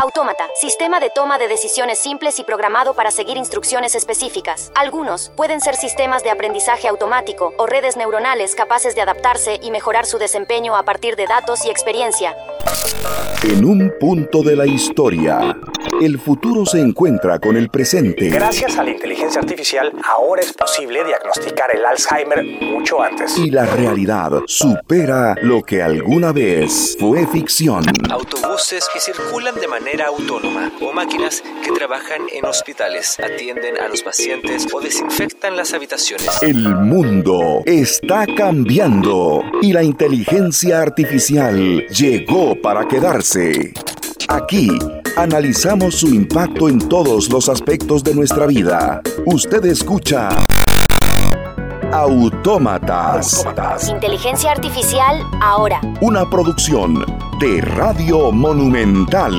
Autómata, sistema de toma de decisiones simples y programado para seguir instrucciones específicas. Algunos pueden ser sistemas de aprendizaje automático o redes neuronales capaces de adaptarse y mejorar su desempeño a partir de datos y experiencia. En un punto de la historia, el futuro se encuentra con el presente. Gracias a la inteligencia artificial, ahora es posible diagnosticar el Alzheimer mucho antes. Y la realidad supera lo que alguna vez fue ficción. Autobuses que circulan de manera autónoma o máquinas que trabajan en hospitales, atienden a los pacientes o desinfectan las habitaciones. El mundo está cambiando y la inteligencia artificial llegó para quedarse. Aquí analizamos su impacto en todos los aspectos de nuestra vida. Usted escucha Autómatas. Inteligencia artificial ahora. Una producción de Radio Monumental.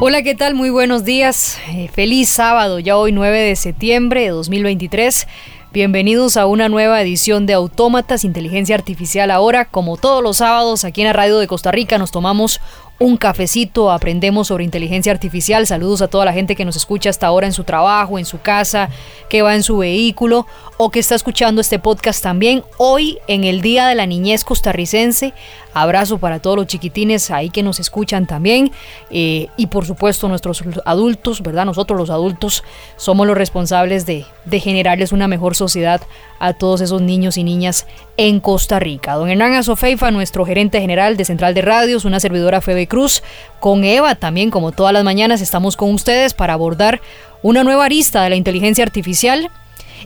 Hola, ¿qué tal? Muy buenos días. Eh, feliz sábado, ya hoy 9 de septiembre de 2023. Bienvenidos a una nueva edición de Autómatas Inteligencia Artificial ahora. Como todos los sábados aquí en la radio de Costa Rica nos tomamos un cafecito, aprendemos sobre inteligencia artificial. Saludos a toda la gente que nos escucha hasta ahora en su trabajo, en su casa, que va en su vehículo o que está escuchando este podcast también. Hoy, en el Día de la Niñez Costarricense, abrazo para todos los chiquitines ahí que nos escuchan también. Eh, y por supuesto, nuestros adultos, ¿verdad? Nosotros los adultos somos los responsables de, de generarles una mejor sociedad a todos esos niños y niñas en Costa Rica. Don Hernán Azofeifa, nuestro gerente general de Central de Radios, una servidora Febe Cruz, con Eva también, como todas las mañanas, estamos con ustedes para abordar una nueva arista de la inteligencia artificial.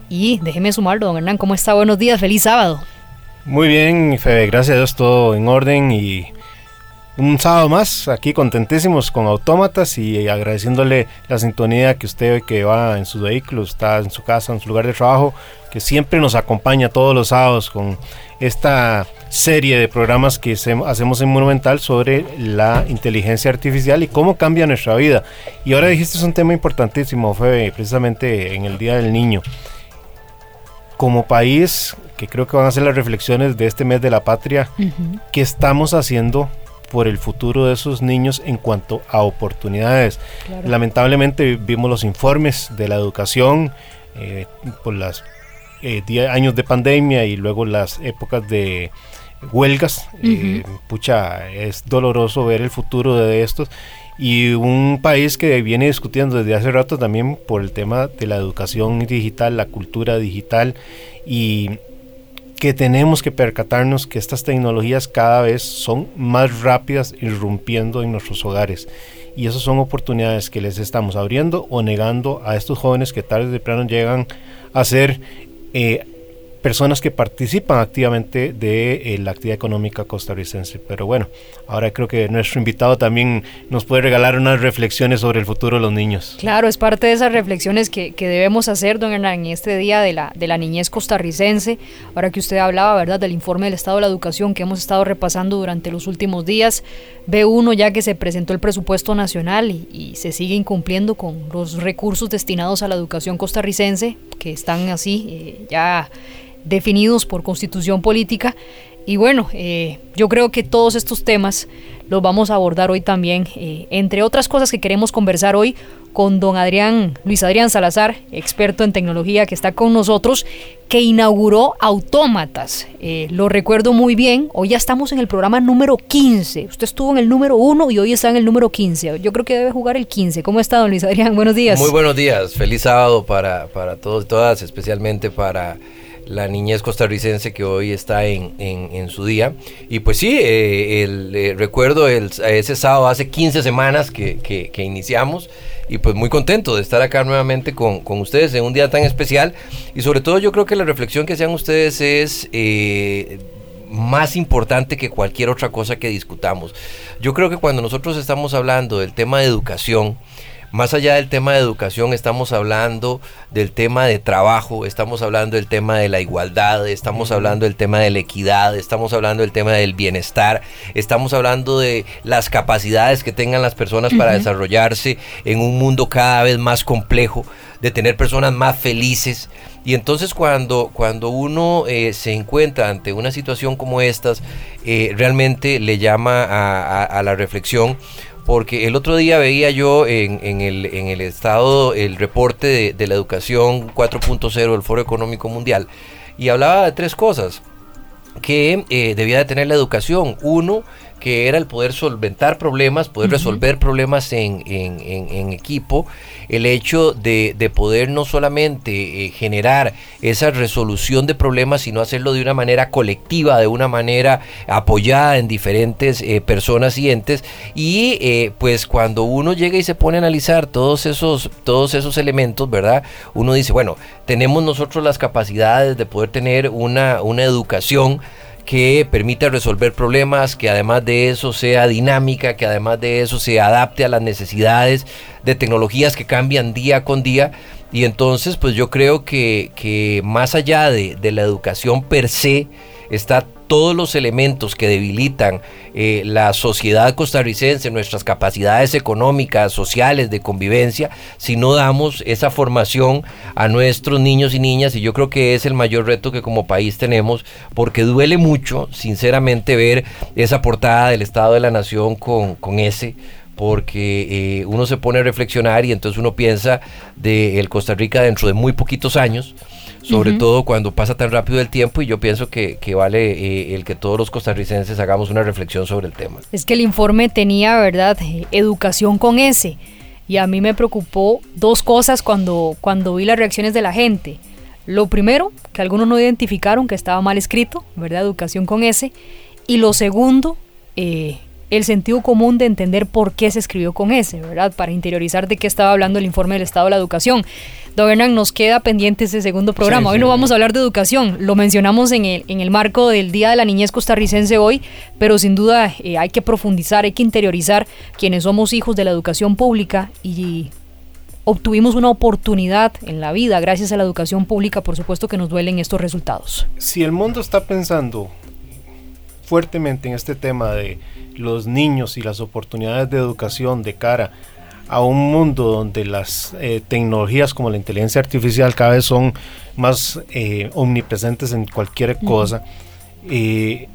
Y déjeme sumarlo, don Hernán, ¿cómo está? Buenos días, feliz sábado. Muy bien, Febe, gracias a Dios, todo en orden y un sábado más, aquí contentísimos con Autómatas y agradeciéndole la sintonía que usted que va en su vehículo, está en su casa, en su lugar de trabajo, que siempre nos acompaña todos los sábados con esta serie de programas que hacemos en Monumental sobre la inteligencia artificial y cómo cambia nuestra vida. Y ahora dijiste es un tema importantísimo, fue precisamente en el Día del Niño. Como país, que creo que van a ser las reflexiones de este mes de la patria, ¿qué estamos haciendo por el futuro de esos niños en cuanto a oportunidades. Lamentablemente vimos los informes de la educación eh, por los eh, años de pandemia y luego las épocas de huelgas. Eh, pucha, es doloroso ver el futuro de estos. Y un país que viene discutiendo desde hace rato también por el tema de la educación digital, la cultura digital y que tenemos que percatarnos que estas tecnologías cada vez son más rápidas irrumpiendo en nuestros hogares. Y esas son oportunidades que les estamos abriendo o negando a estos jóvenes que tarde o temprano llegan a ser eh, personas que participan activamente de eh, la actividad económica costarricense. Pero bueno, ahora creo que nuestro invitado también nos puede regalar unas reflexiones sobre el futuro de los niños. Claro, es parte de esas reflexiones que, debemos hacer, don Hernán, en este día de la, de la niñez costarricense. Ahora que usted hablaba, ¿verdad?, del informe del Estado de la Educación que hemos estado repasando durante los últimos días. Ve uno ya que se presentó el presupuesto nacional y, se sigue incumpliendo con los recursos destinados a la educación costarricense, que están así eh, ya definidos por constitución política. Y bueno, eh, yo creo que todos estos temas los vamos a abordar hoy también, eh, entre otras cosas que queremos conversar hoy con don Adrián, Luis Adrián Salazar, experto en tecnología que está con nosotros, que inauguró Autómatas. Eh, lo recuerdo muy bien, hoy ya estamos en el programa número 15. Usted estuvo en el número 1 y hoy está en el número 15. Yo creo que debe jugar el 15. ¿Cómo está, don Luis Adrián? Buenos días. Muy buenos días. Feliz sábado para, para todos y todas, especialmente para la niñez costarricense que hoy está en, en, su día. Y pues sí, eh, el, eh, recuerdo el, ese sábado hace 15 semanas que, que, iniciamos y pues muy contento de estar acá nuevamente con, con, ustedes en un día tan especial. Y sobre todo yo creo que la reflexión que hacían ustedes es... Eh, más importante que cualquier otra cosa que discutamos. Yo creo que cuando nosotros estamos hablando del tema de educación, más allá del tema de educación, estamos hablando del tema de trabajo, estamos hablando del tema de la igualdad, estamos hablando del tema de la equidad, estamos hablando del tema del bienestar, estamos hablando de las capacidades que tengan las personas para desarrollarse en un mundo cada vez más complejo, de tener personas más felices. Y entonces cuando, cuando uno eh, se encuentra ante una situación como estas, eh, realmente le llama a la reflexión porque el otro día veía yo en, el, en el estado el reporte de, de la educación 4.0 del Foro Económico Mundial y hablaba de tres cosas que eh, debía de tener la educación. Uno, que era el poder solventar problemas, poder resolver problemas en, equipo, el hecho de, poder no solamente eh, generar esa resolución de problemas, sino hacerlo de una manera colectiva, de una manera apoyada en diferentes eh, personas y entes. Y pues cuando uno llega y se pone a analizar todos esos, todos esos elementos, ¿verdad? Uno dice, bueno, tenemos nosotros las capacidades de poder tener una, una educación que permita resolver problemas, que además de eso sea dinámica, que además de eso se adapte a las necesidades de tecnologías que cambian día con día. Y entonces, pues yo creo que, que más allá de, de la educación per se, está todos los elementos que debilitan eh, la sociedad costarricense, nuestras capacidades económicas, sociales, de convivencia, si no damos esa formación a nuestros niños y niñas. Y yo creo que es el mayor reto que como país tenemos, porque duele mucho, sinceramente, ver esa portada del Estado de la Nación con, con ese porque eh, uno se pone a reflexionar y entonces uno piensa de el Costa Rica dentro de muy poquitos años sobre todo cuando pasa tan rápido el tiempo y yo pienso que, vale eh, el que todos los costarricenses hagamos una reflexión sobre el tema. Es que el informe tenía, ¿verdad?, educación con S y a mí me preocupó dos cosas cuando, cuando vi las reacciones de la gente. Lo primero, que algunos no identificaron que estaba mal escrito, ¿verdad? Educación con S. Y lo segundo, eh, el sentido común de entender por qué se escribió con S, ¿verdad? Para interiorizar de qué estaba hablando el informe del Estado de la Educación. Don Hernán, nos queda pendiente ese segundo programa. hoy no vamos a hablar de educación, lo mencionamos en el, en el marco del Día de la Niñez Costarricense hoy, pero sin duda eh, hay que profundizar, hay que interiorizar quienes somos hijos de la educación pública y obtuvimos una oportunidad en la vida gracias a la educación pública, por supuesto que nos duelen estos resultados. Si el mundo está pensando fuertemente en este tema de los niños y las oportunidades de educación de cara a un mundo donde las eh, tecnologías como la inteligencia artificial cada vez son más eh, omnipresentes en cualquier cosa, eh,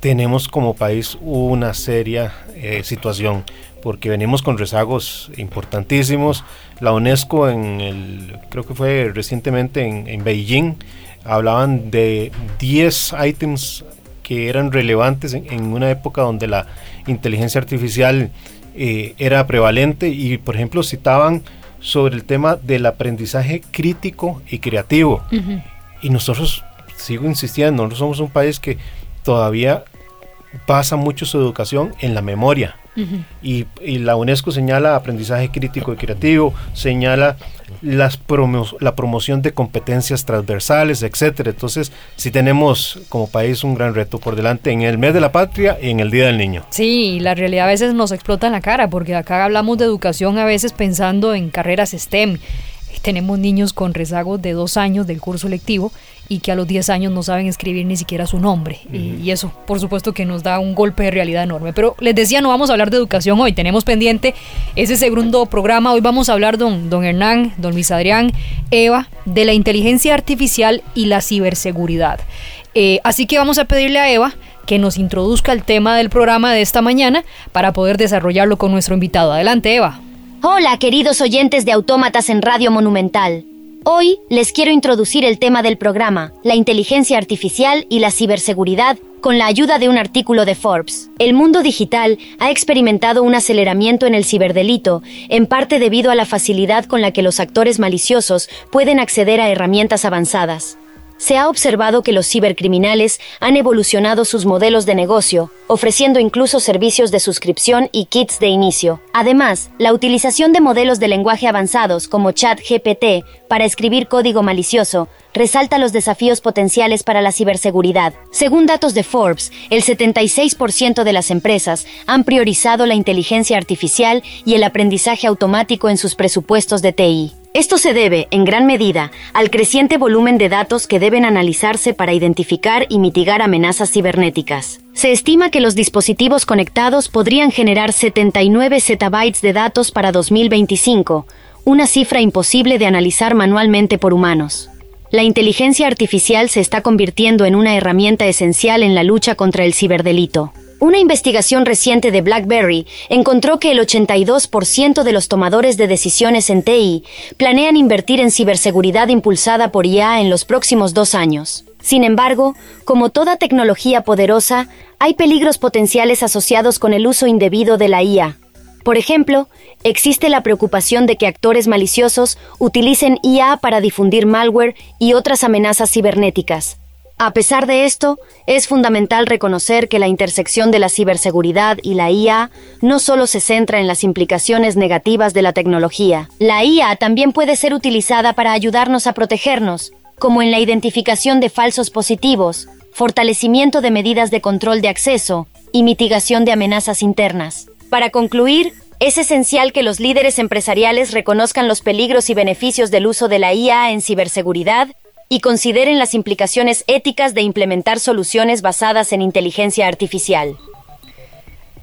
tenemos como país una seria situación porque venimos con rezagos importantísimos. La UNESCO en el, creo que fue recientemente en, en Beijing, hablaban de 10 ítems que eran relevantes en, una época donde la inteligencia artificial eh, era prevalente y por ejemplo citaban sobre el tema del aprendizaje crítico y creativo. Y nosotros, sigo insistiendo, nosotros somos un país que todavía basa mucho su educación en la memoria. Y, la UNESCO señala aprendizaje crítico y creativo, señala las la promoción de competencias transversales, etcétera. Entonces, sí tenemos como país un gran reto por delante en el mes de la patria y en el Día del Niño. Sí, la realidad a veces nos explota en la cara, porque acá hablamos de educación a veces pensando en carreras STEM. Tenemos niños con rezagos de dos años del curso lectivo y que a los 10 años no saben escribir ni siquiera su nombre. y, eso, por supuesto, que nos da un golpe de realidad enorme. Pero les decía, no vamos a hablar de educación hoy, tenemos pendiente ese segundo programa. Hoy vamos a hablar, don, don Hernán, don Luis Adrián, Eva, de la inteligencia artificial y la ciberseguridad. Eh, así que vamos a pedirle a Eva que nos introduzca el tema del programa de esta mañana para poder desarrollarlo con nuestro invitado. Adelante, Eva. Hola, queridos oyentes de Autómatas en Radio Monumental. Hoy les quiero introducir el tema del programa, la inteligencia artificial y la ciberseguridad, con la ayuda de un artículo de Forbes. El mundo digital ha experimentado un aceleramiento en el ciberdelito, en parte debido a la facilidad con la que los actores maliciosos pueden acceder a herramientas avanzadas se ha observado que los cibercriminales han evolucionado sus modelos de negocio, ofreciendo incluso servicios de suscripción y kits de inicio. Además, la utilización de modelos de lenguaje avanzados como ChatGPT para escribir código malicioso resalta los desafíos potenciales para la ciberseguridad. Según datos de Forbes, el 76% de las empresas han priorizado la inteligencia artificial y el aprendizaje automático en sus presupuestos de TI. Esto se debe, en gran medida, al creciente volumen de datos que deben analizarse para identificar y mitigar amenazas cibernéticas. Se estima que los dispositivos conectados podrían generar 79 zettabytes de datos para 2025, una cifra imposible de analizar manualmente por humanos. La inteligencia artificial se está convirtiendo en una herramienta esencial en la lucha contra el ciberdelito. Una investigación reciente de BlackBerry encontró que el 82% de los tomadores de decisiones en TI planean invertir en ciberseguridad impulsada por IA en los próximos dos años. Sin embargo, como toda tecnología poderosa, hay peligros potenciales asociados con el uso indebido de la IA. Por ejemplo, existe la preocupación de que actores maliciosos utilicen IA para difundir malware y otras amenazas cibernéticas. A pesar de esto, es fundamental reconocer que la intersección de la ciberseguridad y la IA no solo se centra en las implicaciones negativas de la tecnología. La IA también puede ser utilizada para ayudarnos a protegernos, como en la identificación de falsos positivos, fortalecimiento de medidas de control de acceso y mitigación de amenazas internas. Para concluir, es esencial que los líderes empresariales reconozcan los peligros y beneficios del uso de la IA en ciberseguridad y consideren las implicaciones éticas de implementar soluciones basadas en inteligencia artificial.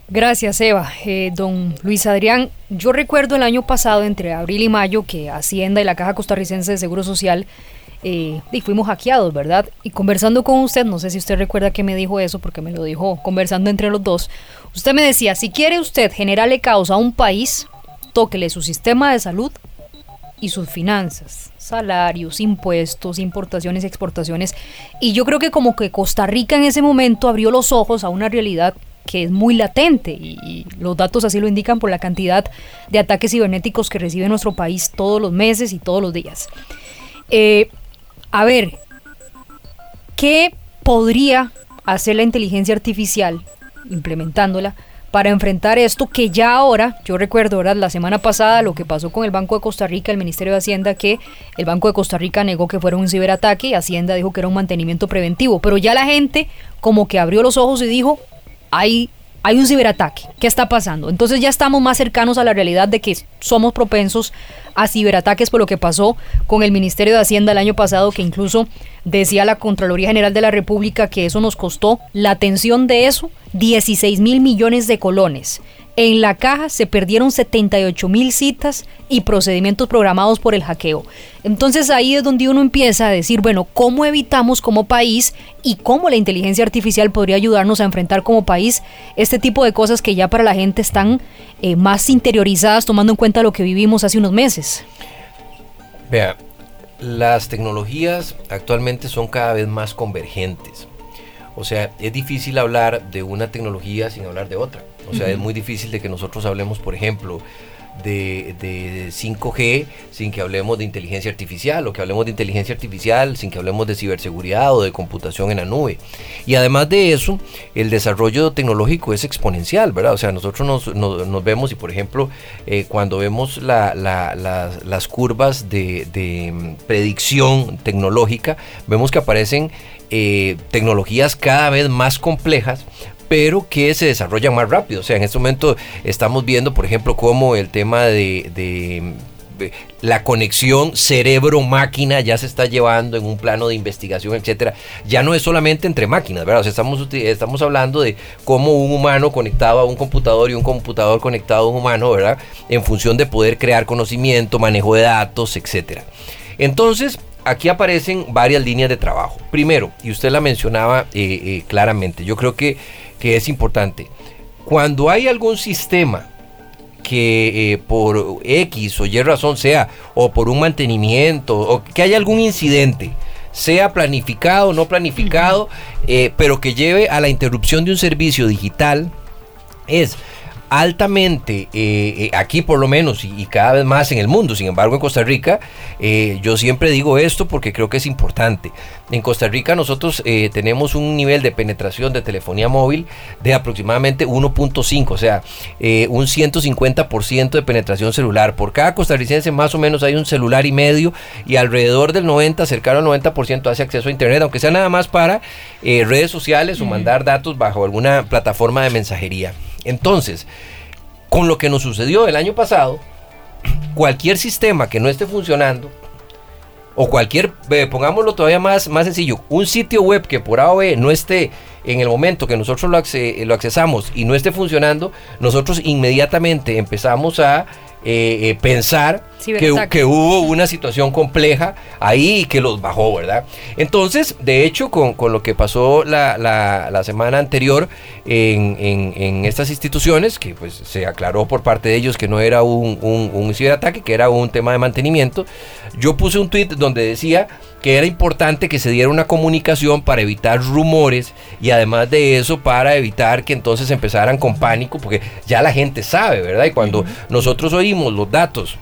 Gracias, Eva. Eh, don Luis Adrián, yo recuerdo el año pasado, entre abril y mayo, que Hacienda y la Caja Costarricense de Seguro Social eh, y fuimos hackeados, ¿verdad? Y conversando con usted, no sé si usted recuerda que me dijo eso, porque me lo dijo conversando entre los dos, usted me decía, si quiere usted generarle caos a un país, tóquele su sistema de salud y sus finanzas, salarios, impuestos, importaciones, exportaciones. Y yo creo que como que Costa Rica en ese momento abrió los ojos a una realidad que es muy latente y, los datos así lo indican por la cantidad de ataques cibernéticos que recibe nuestro país todos los meses y todos los días. Eh, a ver, ¿qué podría hacer la inteligencia artificial implementándola para enfrentar esto que ya ahora, yo recuerdo, ¿verdad? La semana pasada lo que pasó con el Banco de Costa Rica, el Ministerio de Hacienda, que el Banco de Costa Rica negó que fuera un ciberataque y Hacienda dijo que era un mantenimiento preventivo, pero ya la gente como que abrió los ojos y dijo, hay hay un ciberataque. ¿Qué está pasando? Entonces ya estamos más cercanos a la realidad de que somos propensos a ciberataques por lo que pasó con el Ministerio de Hacienda el año pasado, que incluso decía la Contraloría General de la República que eso nos costó la atención de eso 16 mil millones de colones. En la caja se perdieron 78 mil citas y procedimientos programados por el hackeo. Entonces ahí es donde uno empieza a decir, bueno, ¿cómo evitamos como país y cómo la inteligencia artificial podría ayudarnos a enfrentar como país este tipo de cosas que ya para la gente están eh, más interiorizadas tomando en cuenta lo que vivimos hace unos meses? Vea, las tecnologías actualmente son cada vez más convergentes. O sea, es difícil hablar de una tecnología sin hablar de otra. O sea, es muy difícil de que nosotros hablemos, por ejemplo, de, 5G sin que hablemos de inteligencia artificial o que hablemos de inteligencia artificial sin que hablemos de ciberseguridad o de computación en la nube. Y además de eso, el desarrollo tecnológico es exponencial, ¿verdad? O sea, nosotros nos, vemos y, por ejemplo, eh, cuando vemos las curvas de, de predicción tecnológica, vemos que aparecen eh, tecnologías cada vez más complejas, pero que se desarrollan más rápido. O sea, en este momento estamos viendo, por ejemplo, cómo el tema de, la conexión cerebro-máquina ya se está llevando en un plano de investigación, etcétera. Ya no es solamente entre máquinas, ¿verdad? O sea, estamos, estamos hablando de cómo un humano conectado a un computador y un computador conectado a un humano, ¿verdad? En función de poder crear conocimiento, manejo de datos, etcétera. Entonces, aquí aparecen varias líneas de trabajo. Primero, y usted la mencionaba eh, eh, claramente, yo creo que, que, es importante, cuando hay algún sistema que eh, por X o Y razón sea, o por un mantenimiento, o que haya algún incidente, sea planificado o no planificado, pero que lleve a la interrupción de un servicio digital, es altamente, eh, eh, aquí por lo menos, y, cada vez más en el mundo, sin embargo en Costa Rica, eh, yo siempre digo esto porque creo que es importante. En Costa Rica nosotros tenemos un nivel de penetración de telefonía móvil de aproximadamente 1.5, o sea, un 150% de penetración celular. Por cada costarricense más o menos hay un celular y medio y alrededor del 90, cercano al 90% hace acceso a Internet, aunque sea nada más para redes sociales o mandar datos bajo alguna plataforma de mensajería. Entonces, con lo que nos sucedió el año pasado, cualquier sistema que no esté funcionando, o cualquier, pongámoslo todavía más, más sencillo, un sitio web que por A o B no esté en el momento que nosotros lo, lo accesamos y no esté funcionando, nosotros inmediatamente empezamos a eh, eh, pensar que, que, hubo una situación compleja ahí y que los bajó, ¿verdad? Entonces, de hecho, con, con lo que pasó la, la, semana anterior en, en, estas instituciones, que pues se aclaró por parte de ellos que no era un, un, un ciberataque, que era un tema de mantenimiento, yo puse un tweet donde decía que era importante que se diera una comunicación para evitar rumores y además de eso para evitar que entonces empezaran con pánico, porque ya la gente sabe, ¿verdad? Y cuando nosotros oímos los datos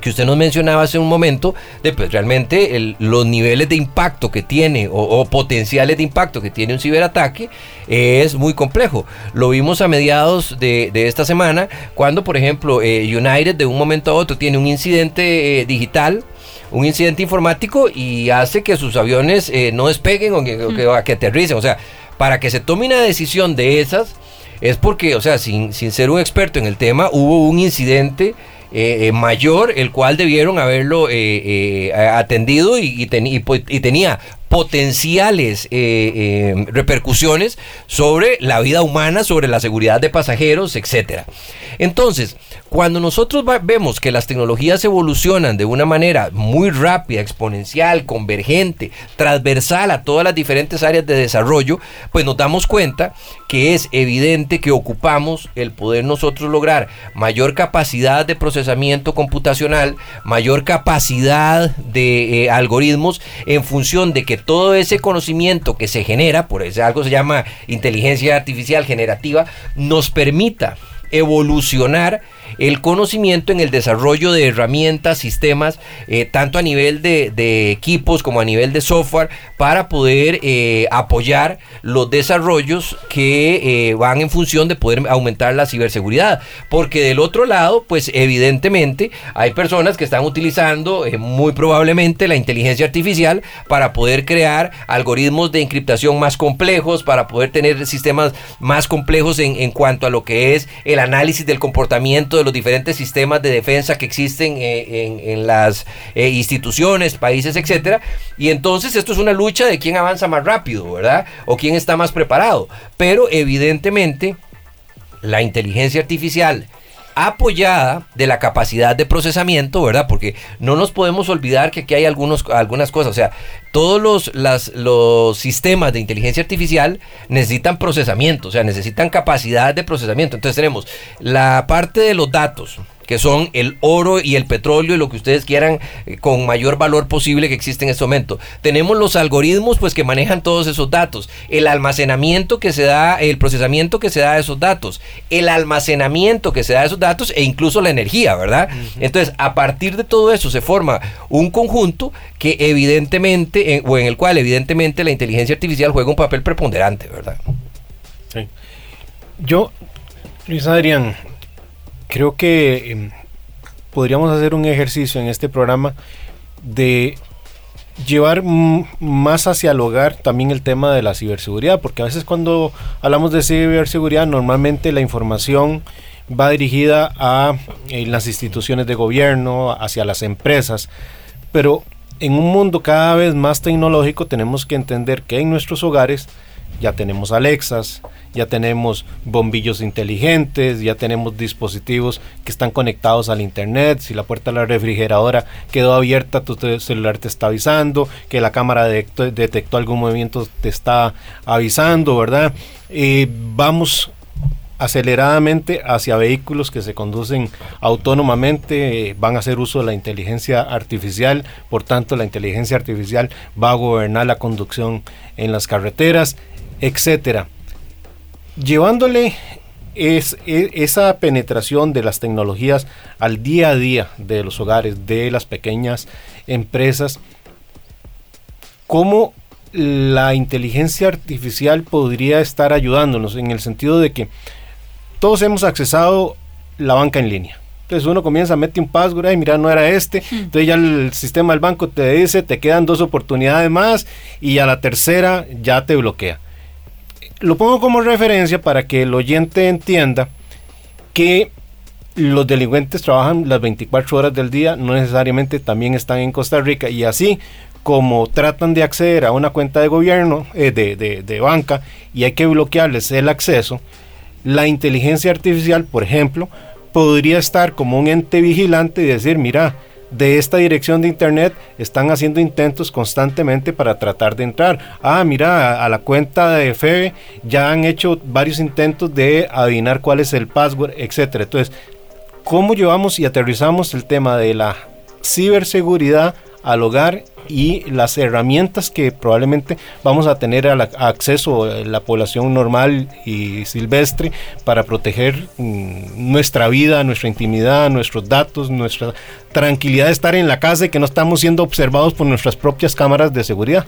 que usted nos mencionaba hace un momento, de pues realmente los niveles de impacto que tiene o, potenciales de impacto que tiene un ciberataque es muy complejo. Lo vimos a mediados de, esta semana cuando, por ejemplo, eh, United de un momento a otro tiene un incidente eh, digital un incidente informático y hace que sus aviones eh, no despeguen o que, que, aterricen. O sea, para que se tome una decisión de esas, es porque, o sea, sin, sin ser un experto en el tema, hubo un incidente eh, eh, mayor, el cual debieron haberlo atendido y, y, pues, y, tenía potenciales repercusiones sobre la vida humana, sobre la seguridad de pasajeros, etcétera. Entonces, cuando nosotros vemos que las tecnologías evolucionan de una manera muy rápida, exponencial, convergente, transversal a todas las diferentes áreas de desarrollo, pues nos damos cuenta que es evidente que ocupamos el poder nosotros lograr mayor capacidad de procesamiento computacional, mayor capacidad de eh, algoritmos en función de que todo ese conocimiento que se genera, por eso algo se llama inteligencia artificial generativa, nos permita evolucionar el conocimiento en el desarrollo de herramientas, sistemas, eh, tanto a nivel de, equipos como a nivel de software, para poder eh, apoyar los desarrollos que eh, van en función de poder aumentar la ciberseguridad. Porque del otro lado, pues evidentemente hay personas que están utilizando muy probablemente la inteligencia artificial para poder crear algoritmos de encriptación más complejos, para poder tener sistemas más complejos en, en cuanto a lo que es el análisis del comportamiento de los diferentes sistemas de defensa que existen eh, en, las eh, instituciones, países, etcétera. Y entonces esto es una lucha de quién avanza más rápido, ¿verdad? O quién está más preparado. Pero evidentemente la inteligencia artificial apoyada de la capacidad de procesamiento, ¿verdad? Porque no nos podemos olvidar que aquí hay algunos, algunas cosas, o sea, todos los, los sistemas de inteligencia artificial necesitan procesamiento, o sea, necesitan capacidad de procesamiento. Entonces tenemos la parte de los datos, que son el oro y el petróleo y lo que ustedes quieran eh, con mayor valor posible que existe en este momento. Tenemos los algoritmos pues que manejan todos esos datos, el almacenamiento que se da, el procesamiento que se da de esos datos, el almacenamiento que se da de esos datos e incluso la energía, ¿verdad? Entonces, a partir de todo eso se forma un conjunto que evidentemente, o en el cual evidentemente la inteligencia artificial juega un papel preponderante, ¿verdad? Sí. Yo, Luis Adrián, creo que em, podríamos hacer un ejercicio en este programa de llevar más hacia el hogar también el tema de la ciberseguridad, porque a veces cuando hablamos de ciberseguridad normalmente la información va dirigida a eh, las instituciones de gobierno, hacia las empresas, pero en un mundo cada vez más tecnológico tenemos que entender que en nuestros hogares ya tenemos Alexas, ya tenemos bombillos inteligentes, ya tenemos dispositivos que están conectados al internet, si la puerta de la refrigeradora quedó abierta, tu celular te está avisando, que la cámara detectó, algún movimiento, te está avisando, ¿verdad? Eh, vamos aceleradamente hacia vehículos que se conducen autónomamente, eh, van a hacer uso de la inteligencia artificial, por tanto la inteligencia artificial va a gobernar la conducción en las carreteras, etcétera llevándole es, e, esa penetración de las tecnologías al día a día de los hogares, de las pequeñas empresas, ¿cómo la inteligencia artificial podría estar ayudándonos en el sentido de que todos hemos accesado la banca en línea? Entonces uno comienza a meter un password, y mira, no era este. Entonces ya el sistema del banco te dice, te quedan dos oportunidades más y a la tercera ya te bloquea lo pongo como referencia para que el oyente entienda que los delincuentes trabajan las 24 horas del día, no necesariamente también están en Costa Rica y así como tratan de acceder a una cuenta de gobierno, eh, de, de banca, y hay que bloquearles el acceso, la inteligencia artificial, por ejemplo, podría estar como un ente vigilante y decir, mira, de esta dirección de internet están haciendo intentos constantemente para tratar de entrar. Ah, mira, a, la cuenta de Febe ya han hecho varios intentos de adivinar cuál es el password, etcétera. Entonces, ¿cómo llevamos y aterrizamos el tema de la ciberseguridad al hogar y las herramientas que probablemente vamos a tener al acceso la población normal y silvestre para proteger mm, nuestra vida, nuestra intimidad, nuestros datos, nuestra tranquilidad de estar en la casa y que no estamos siendo observados por nuestras propias cámaras de seguridad.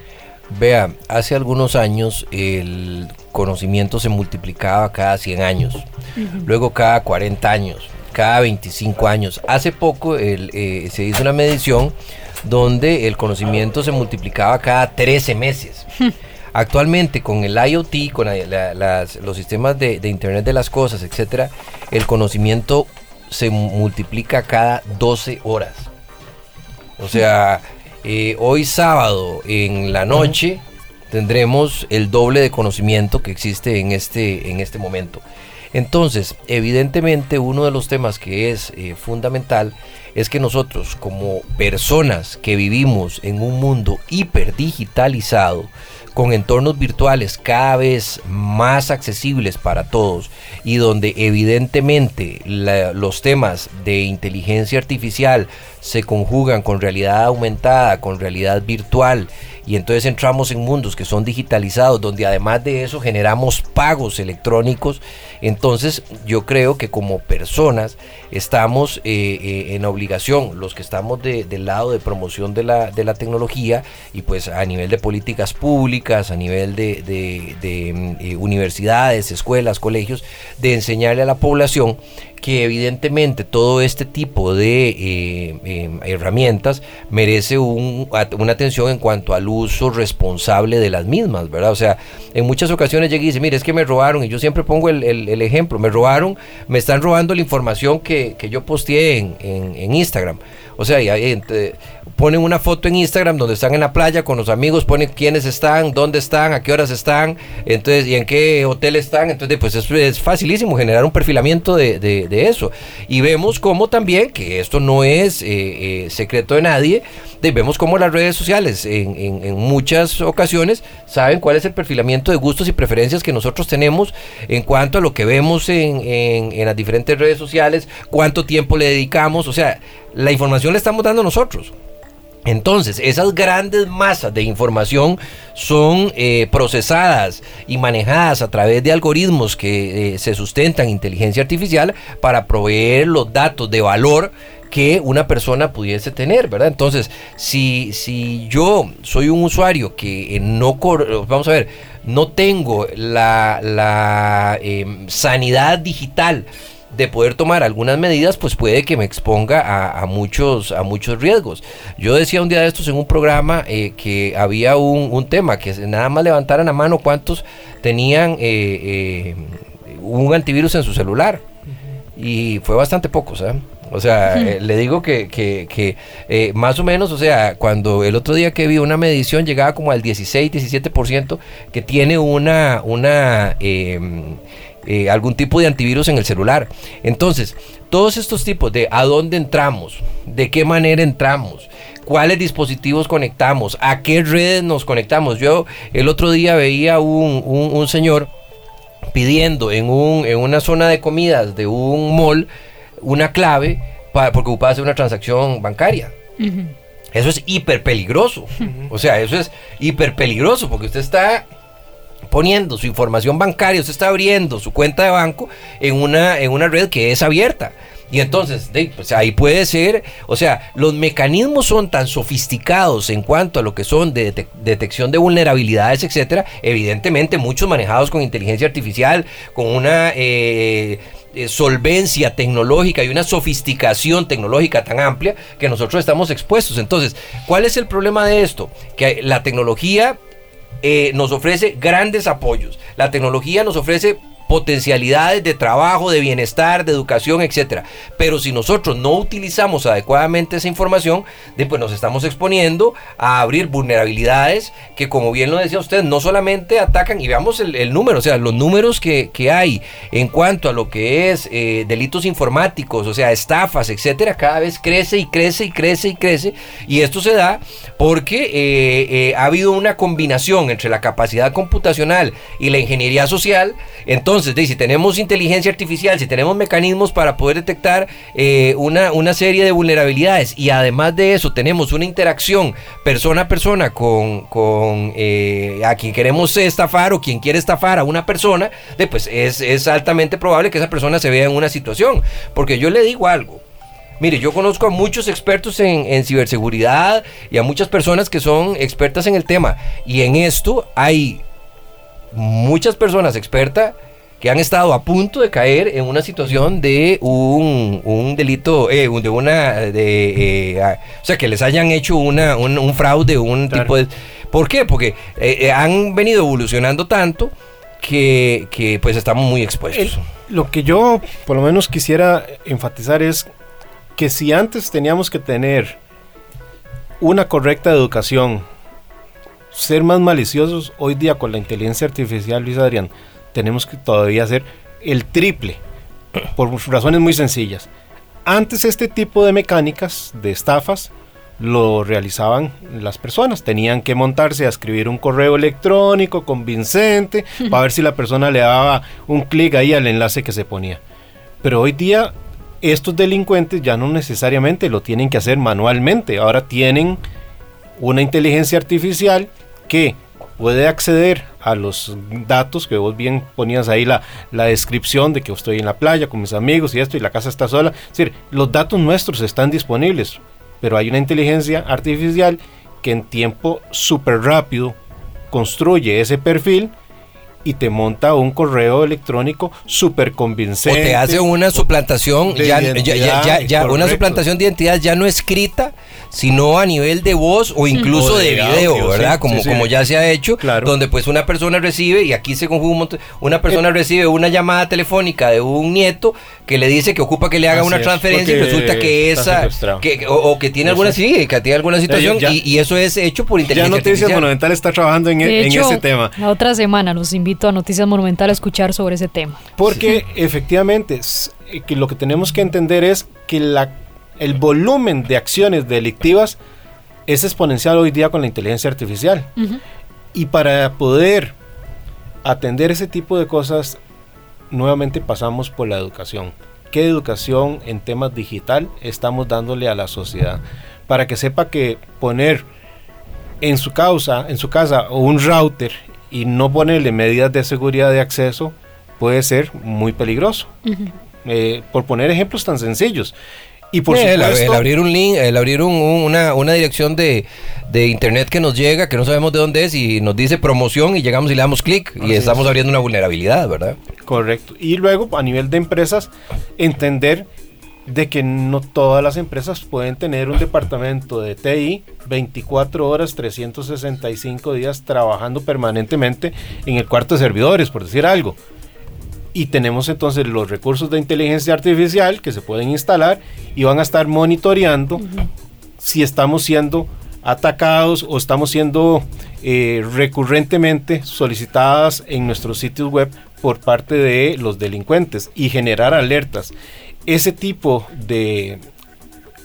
Vea, hace algunos años el conocimiento se multiplicaba cada 100 años, luego cada 40 años, cada 25 años. Hace poco eh, se hizo una medición donde el conocimiento se multiplicaba cada 13 meses. Actualmente con el IoT, con los sistemas de, Internet de las Cosas, etcétera, el conocimiento se multiplica cada 12 horas. O sea, eh, hoy sábado en la noche tendremos el doble de conocimiento que existe en este, en este momento. Entonces, evidentemente uno de los temas que es eh, fundamental es que nosotros como personas que vivimos en un mundo hiperdigitalizado, con entornos virtuales cada vez más accesibles para todos y donde evidentemente los temas de inteligencia artificial se conjugan con realidad aumentada, con realidad virtual y entonces entramos en mundos que son digitalizados, donde además de eso generamos pagos electrónicos, entonces yo creo que como personas estamos eh, eh, en obligación, los que estamos del lado de promoción de la, de la tecnología y pues a nivel de políticas públicas, a nivel de, mm, eh, universidades, escuelas, colegios, de enseñarle a la población que evidentemente todo este tipo de eh, em, herramientas merece una atención en cuanto al uso responsable de las mismas, ¿verdad? O sea, en muchas ocasiones llega y dice, mire, es que me robaron, y yo siempre pongo el, ejemplo, me robaron, me están robando la información que, yo posteé en, en Instagram. O sea, y, ponen una foto en Instagram donde están en la playa con los amigos, ponen quiénes están, dónde están, a qué horas están, entonces, y en qué hotel están. Entonces, pues es, facilísimo generar un perfilamiento de, de, eso. Y vemos cómo también, que esto no es eh, eh, secreto de nadie, vemos cómo las redes sociales en, en, muchas ocasiones saben cuál es el perfilamiento de gustos y preferencias que nosotros tenemos en cuanto a lo que vemos en, en las diferentes redes sociales, cuánto tiempo le dedicamos, o sea, la información le estamos dando nosotros. Entonces, esas grandes masas de información son eh, procesadas y manejadas a través de algoritmos que eh, se sustentan en inteligencia artificial para proveer los datos de valor que una persona pudiese tener, ¿verdad? Entonces, si, si yo soy un usuario que eh, no, vamos a ver, no tengo la, la em, sanidad digital, de poder tomar algunas medidas, pues puede que me exponga a, muchos, a muchos riesgos. Yo decía un día de estos en un programa eh, que había un, tema, que nada más levantaran a mano cuántos tenían eh, eh, un antivirus en su celular. Y fue bastante poco, ¿sabes? O sea, le digo que, que, más o menos, o sea, cuando el otro día que vi una medición llegaba como al 16, 17% que tiene una, una em, eh, algún tipo de antivirus en el celular. Entonces, todos estos tipos de a dónde entramos, de qué manera entramos, cuáles dispositivos conectamos, a qué redes nos conectamos. Yo el otro día veía un, un, señor pidiendo en, un, en una zona de comidas de un mall una clave para, porque ocupaba hacer una transacción bancaria. Eso es hiper peligroso. O sea, eso es hiper peligroso porque usted está poniendo su información bancaria, usted está abriendo su cuenta de banco en una, en una red que es abierta. Y entonces, pues ahí puede ser, o sea, los mecanismos son tan sofisticados en cuanto a lo que son de detección de vulnerabilidades, etcétera, evidentemente muchos manejados con inteligencia artificial, con una eh, eh, solvencia tecnológica y una sofisticación tecnológica tan amplia que nosotros estamos expuestos. Entonces, ¿cuál es el problema de esto? Que la tecnología eh, nos ofrece grandes apoyos. La tecnología nos ofrece potencialidades de trabajo, de bienestar, de educación, etcétera. Pero si nosotros no utilizamos adecuadamente esa información, pues nos estamos exponiendo a abrir vulnerabilidades que, como bien lo decía usted, no solamente atacan, y veamos el, número, o sea, los números que, hay en cuanto a lo que es eh, delitos informáticos, o sea, estafas, etcétera, cada vez crece y crece y crece y crece. Y esto se da porque eh, eh, ha habido una combinación entre la capacidad computacional y la ingeniería social. Entonces, si tenemos inteligencia artificial, si tenemos mecanismos para poder detectar eh, una, una serie de vulnerabilidades y además de eso tenemos una interacción persona a persona con, con a quien queremos estafar o quien quiere estafar a una persona, pues es, es altamente probable que esa persona se vea en una situación. Porque yo le digo algo, Mire, yo conozco a muchos expertos en, ciberseguridad y a muchas personas que son expertas en el tema. Y en esto hay muchas personas expertas que han estado a punto de caer en una situación de un, delito, eh, de una, de, eh, o sea, que les hayan hecho una, un, fraude, un tipo de... ¿Por qué? Porque eh, han venido evolucionando tanto que, que, pues estamos muy expuestos. lo que yo por lo menos quisiera enfatizar es que si antes teníamos que tener una correcta educación, ser más maliciosos, hoy día con la inteligencia artificial, Luis Adrián, tenemos que todavía hacer el triple, por razones muy sencillas. Antes este tipo de mecánicas, de estafas, lo realizaban las personas. Tenían que montarse a escribir un correo electrónico convincente para ver si la persona le daba un clic ahí al enlace que se ponía. Pero hoy día estos delincuentes ya no necesariamente lo tienen que hacer manualmente, ahora tienen una inteligencia artificial que puede acceder a los datos que vos bien ponías ahí la, la descripción de que estoy en la playa con mis amigos y esto y la casa está sola. Es decir, los datos nuestros están disponibles, pero hay una inteligencia artificial que en tiempo súper rápido construye ese perfil y te monta un correo electrónico súper convincente. O te hace una suplantación, ya, ya, ya, una suplantación de identidad ya no escrita, sino a nivel de voz o incluso de, video, ¿verdad? como, como ya se ha hecho, donde pues una persona recibe, y aquí se conjuga un montón, una persona eh. recibe una llamada telefónica de un nieto que le dice que ocupa que le haga una transferencia y resulta que esa, que, o, que tiene alguna, sí, que tiene alguna situación y, eso es hecho por inteligencia Ya Noticias Monumental está trabajando en, e, en ese tema. La otra semana nos invita a Noticias Monumental a escuchar sobre ese tema. Porque efectivamente eh, que lo que tenemos que entender es que la, el volumen de acciones delictivas es exponencial hoy día con la inteligencia artificial. Y para poder atender ese tipo de cosas, nuevamente pasamos por la educación. ¿Qué educación en temas digital estamos dándole a la sociedad? Para que sepa que poner en su causa, en su casa, un router y no ponerle medidas de seguridad de acceso puede ser muy peligroso. Eh, por poner ejemplos tan sencillos. Y por el, abrir un link, el abrir una, una, dirección de, internet que nos llega, que no sabemos de dónde es, y nos dice promoción y llegamos y le damos clic y estamos abriendo una vulnerabilidad, ¿verdad? Correcto. Y luego, a nivel de empresas, entender de que no todas las empresas pueden tener un departamento de TI 24 horas, 365 días trabajando permanentemente en el cuarto de servidores, por decir algo. Y tenemos entonces los recursos de inteligencia artificial que se pueden instalar y van a estar monitoreando si estamos siendo atacados o estamos siendo eh, recurrentemente solicitadas en nuestros sitios web por parte de los delincuentes y generar alertas ese tipo de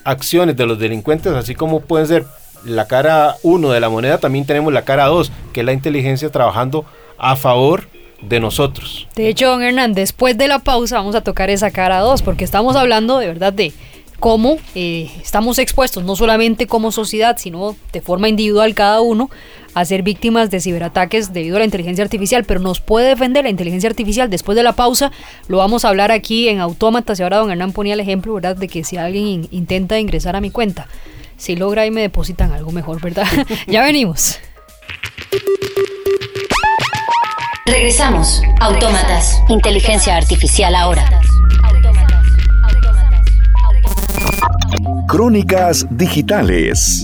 acciones de los delincuentes, así como pueden ser la cara 1 de la moneda, también tenemos la cara 2, que es la inteligencia trabajando a favor de nosotros. De hecho, don Hernán, después de la pausa vamos a tocar esa cara 2, porque estamos hablando de verdad de cómo eh, estamos expuestos, no solamente como sociedad, sino de forma individual cada uno, a ser víctimas de ciberataques debido a la inteligencia artificial, pero nos puede defender la inteligencia artificial. Después de la pausa lo vamos a hablar aquí en Autómatas y ahora don Hernán ponía el ejemplo, ¿verdad?, de que si alguien intenta ingresar a mi cuenta, si logra y me depositan algo mejor, ¿verdad? ya venimos. Regresamos. Autómatas. Inteligencia artificial ahora. Crónicas digitales.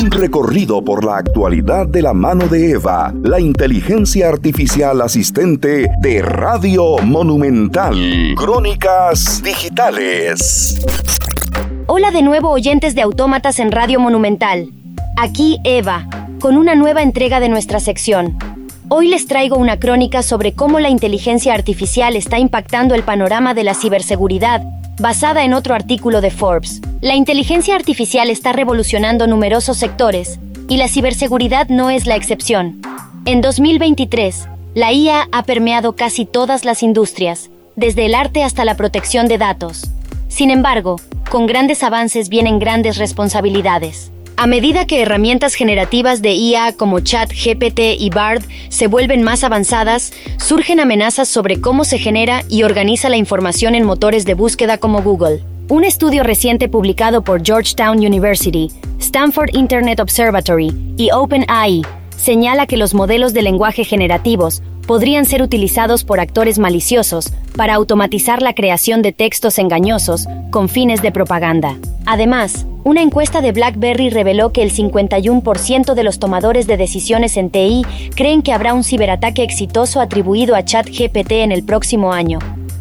Un recorrido por la actualidad de la mano de Eva, la inteligencia artificial asistente de Radio Monumental. Crónicas digitales. Hola de nuevo oyentes de Autómatas en Radio Monumental. Aquí Eva, con una nueva entrega de nuestra sección. Hoy les traigo una crónica sobre cómo la inteligencia artificial está impactando el panorama de la ciberseguridad, basada en otro artículo de Forbes. La inteligencia artificial está revolucionando numerosos sectores, y la ciberseguridad no es la excepción. En 2023, la IA ha permeado casi todas las industrias, desde el arte hasta la protección de datos. Sin embargo, con grandes avances vienen grandes responsabilidades. A medida que herramientas generativas de IA como ChatGPT y Bard se vuelven más avanzadas, surgen amenazas sobre cómo se genera y organiza la información en motores de búsqueda como Google. Un estudio reciente publicado por Georgetown University, Stanford Internet Observatory y OpenAI señala que los modelos de lenguaje generativos podrían ser utilizados por actores maliciosos para automatizar la creación de textos engañosos con fines de propaganda. Además, una encuesta de BlackBerry reveló que el 51% de los tomadores de decisiones en TI creen que habrá un ciberataque exitoso atribuido a ChatGPT en el próximo año.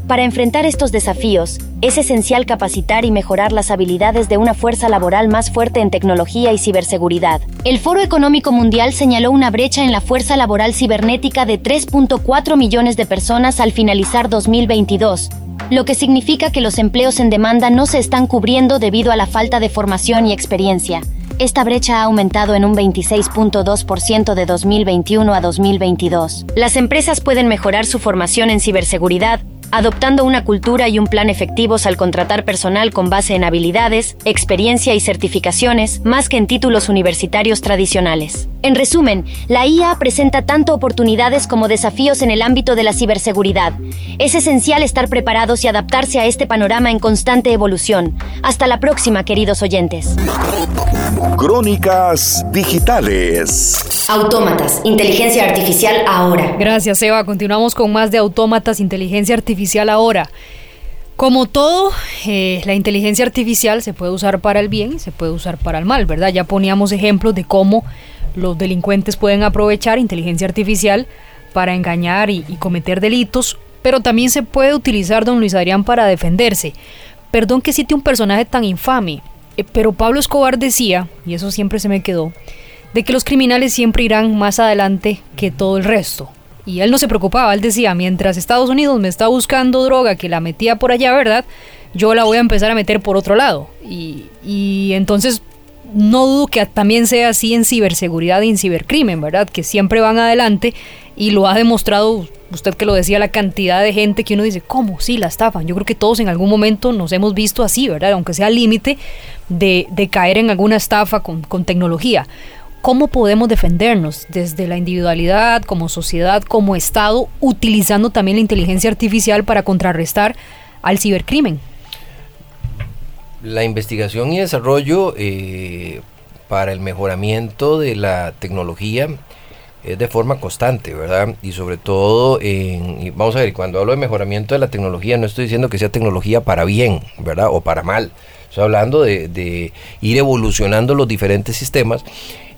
Para enfrentar estos desafíos, es esencial capacitar y mejorar las habilidades de una fuerza laboral más fuerte en tecnología y ciberseguridad. El Foro Económico Mundial señaló una brecha en la fuerza laboral cibernética de 3.4 millones de personas al finalizar 2022, lo que significa que los empleos en demanda no se están cubriendo debido a la falta de formación y experiencia. Esta brecha ha aumentado en un 26.2% de 2021 a 2022. Las empresas pueden mejorar su formación en ciberseguridad, adoptando una cultura y un plan efectivos al contratar personal con base en habilidades, experiencia y certificaciones, más que en títulos universitarios tradicionales. En resumen, la IA presenta tanto oportunidades como desafíos en el ámbito de la ciberseguridad. Es esencial estar preparados y adaptarse a este panorama en constante evolución. Hasta la próxima, queridos oyentes. Crónicas digitales. Autómatas, inteligencia artificial ahora. Gracias, Eva. Continuamos con más de autómatas, inteligencia artificial ahora. Como todo, eh, la inteligencia artificial se puede usar para el bien y se puede usar para el mal, ¿verdad? Ya poníamos ejemplos de cómo los delincuentes pueden aprovechar inteligencia artificial para engañar y, y cometer delitos, pero también se puede utilizar, don Luis Adrián, para defenderse. Perdón que cite un personaje tan infame, eh, pero Pablo Escobar decía, y eso siempre se me quedó, de que los criminales siempre irán más adelante que todo el resto. Y él no se preocupaba, él decía, mientras Estados Unidos me está buscando droga que la metía por allá, ¿verdad? Yo la voy a empezar a meter por otro lado. Y, entonces no dudo que también sea así en ciberseguridad y en cibercrimen, ¿verdad? Que siempre van adelante y lo ha demostrado usted que lo decía, la cantidad de gente que uno dice, ¿cómo? Sí, la estafan. Yo creo que todos en algún momento nos hemos visto así, ¿verdad? Aunque sea al límite de, caer en alguna estafa con tecnología. ¿Cómo podemos defendernos desde la individualidad, como sociedad, como Estado, utilizando también la inteligencia artificial para contrarrestar al cibercrimen? La investigación y desarrollo eh, para el mejoramiento de la tecnología es de forma constante, ¿verdad? Y sobre todo, en, vamos a ver, cuando hablo de mejoramiento de la tecnología, no estoy diciendo que sea tecnología para bien, ¿verdad? O para mal. Estoy hablando de ir evolucionando los diferentes sistemas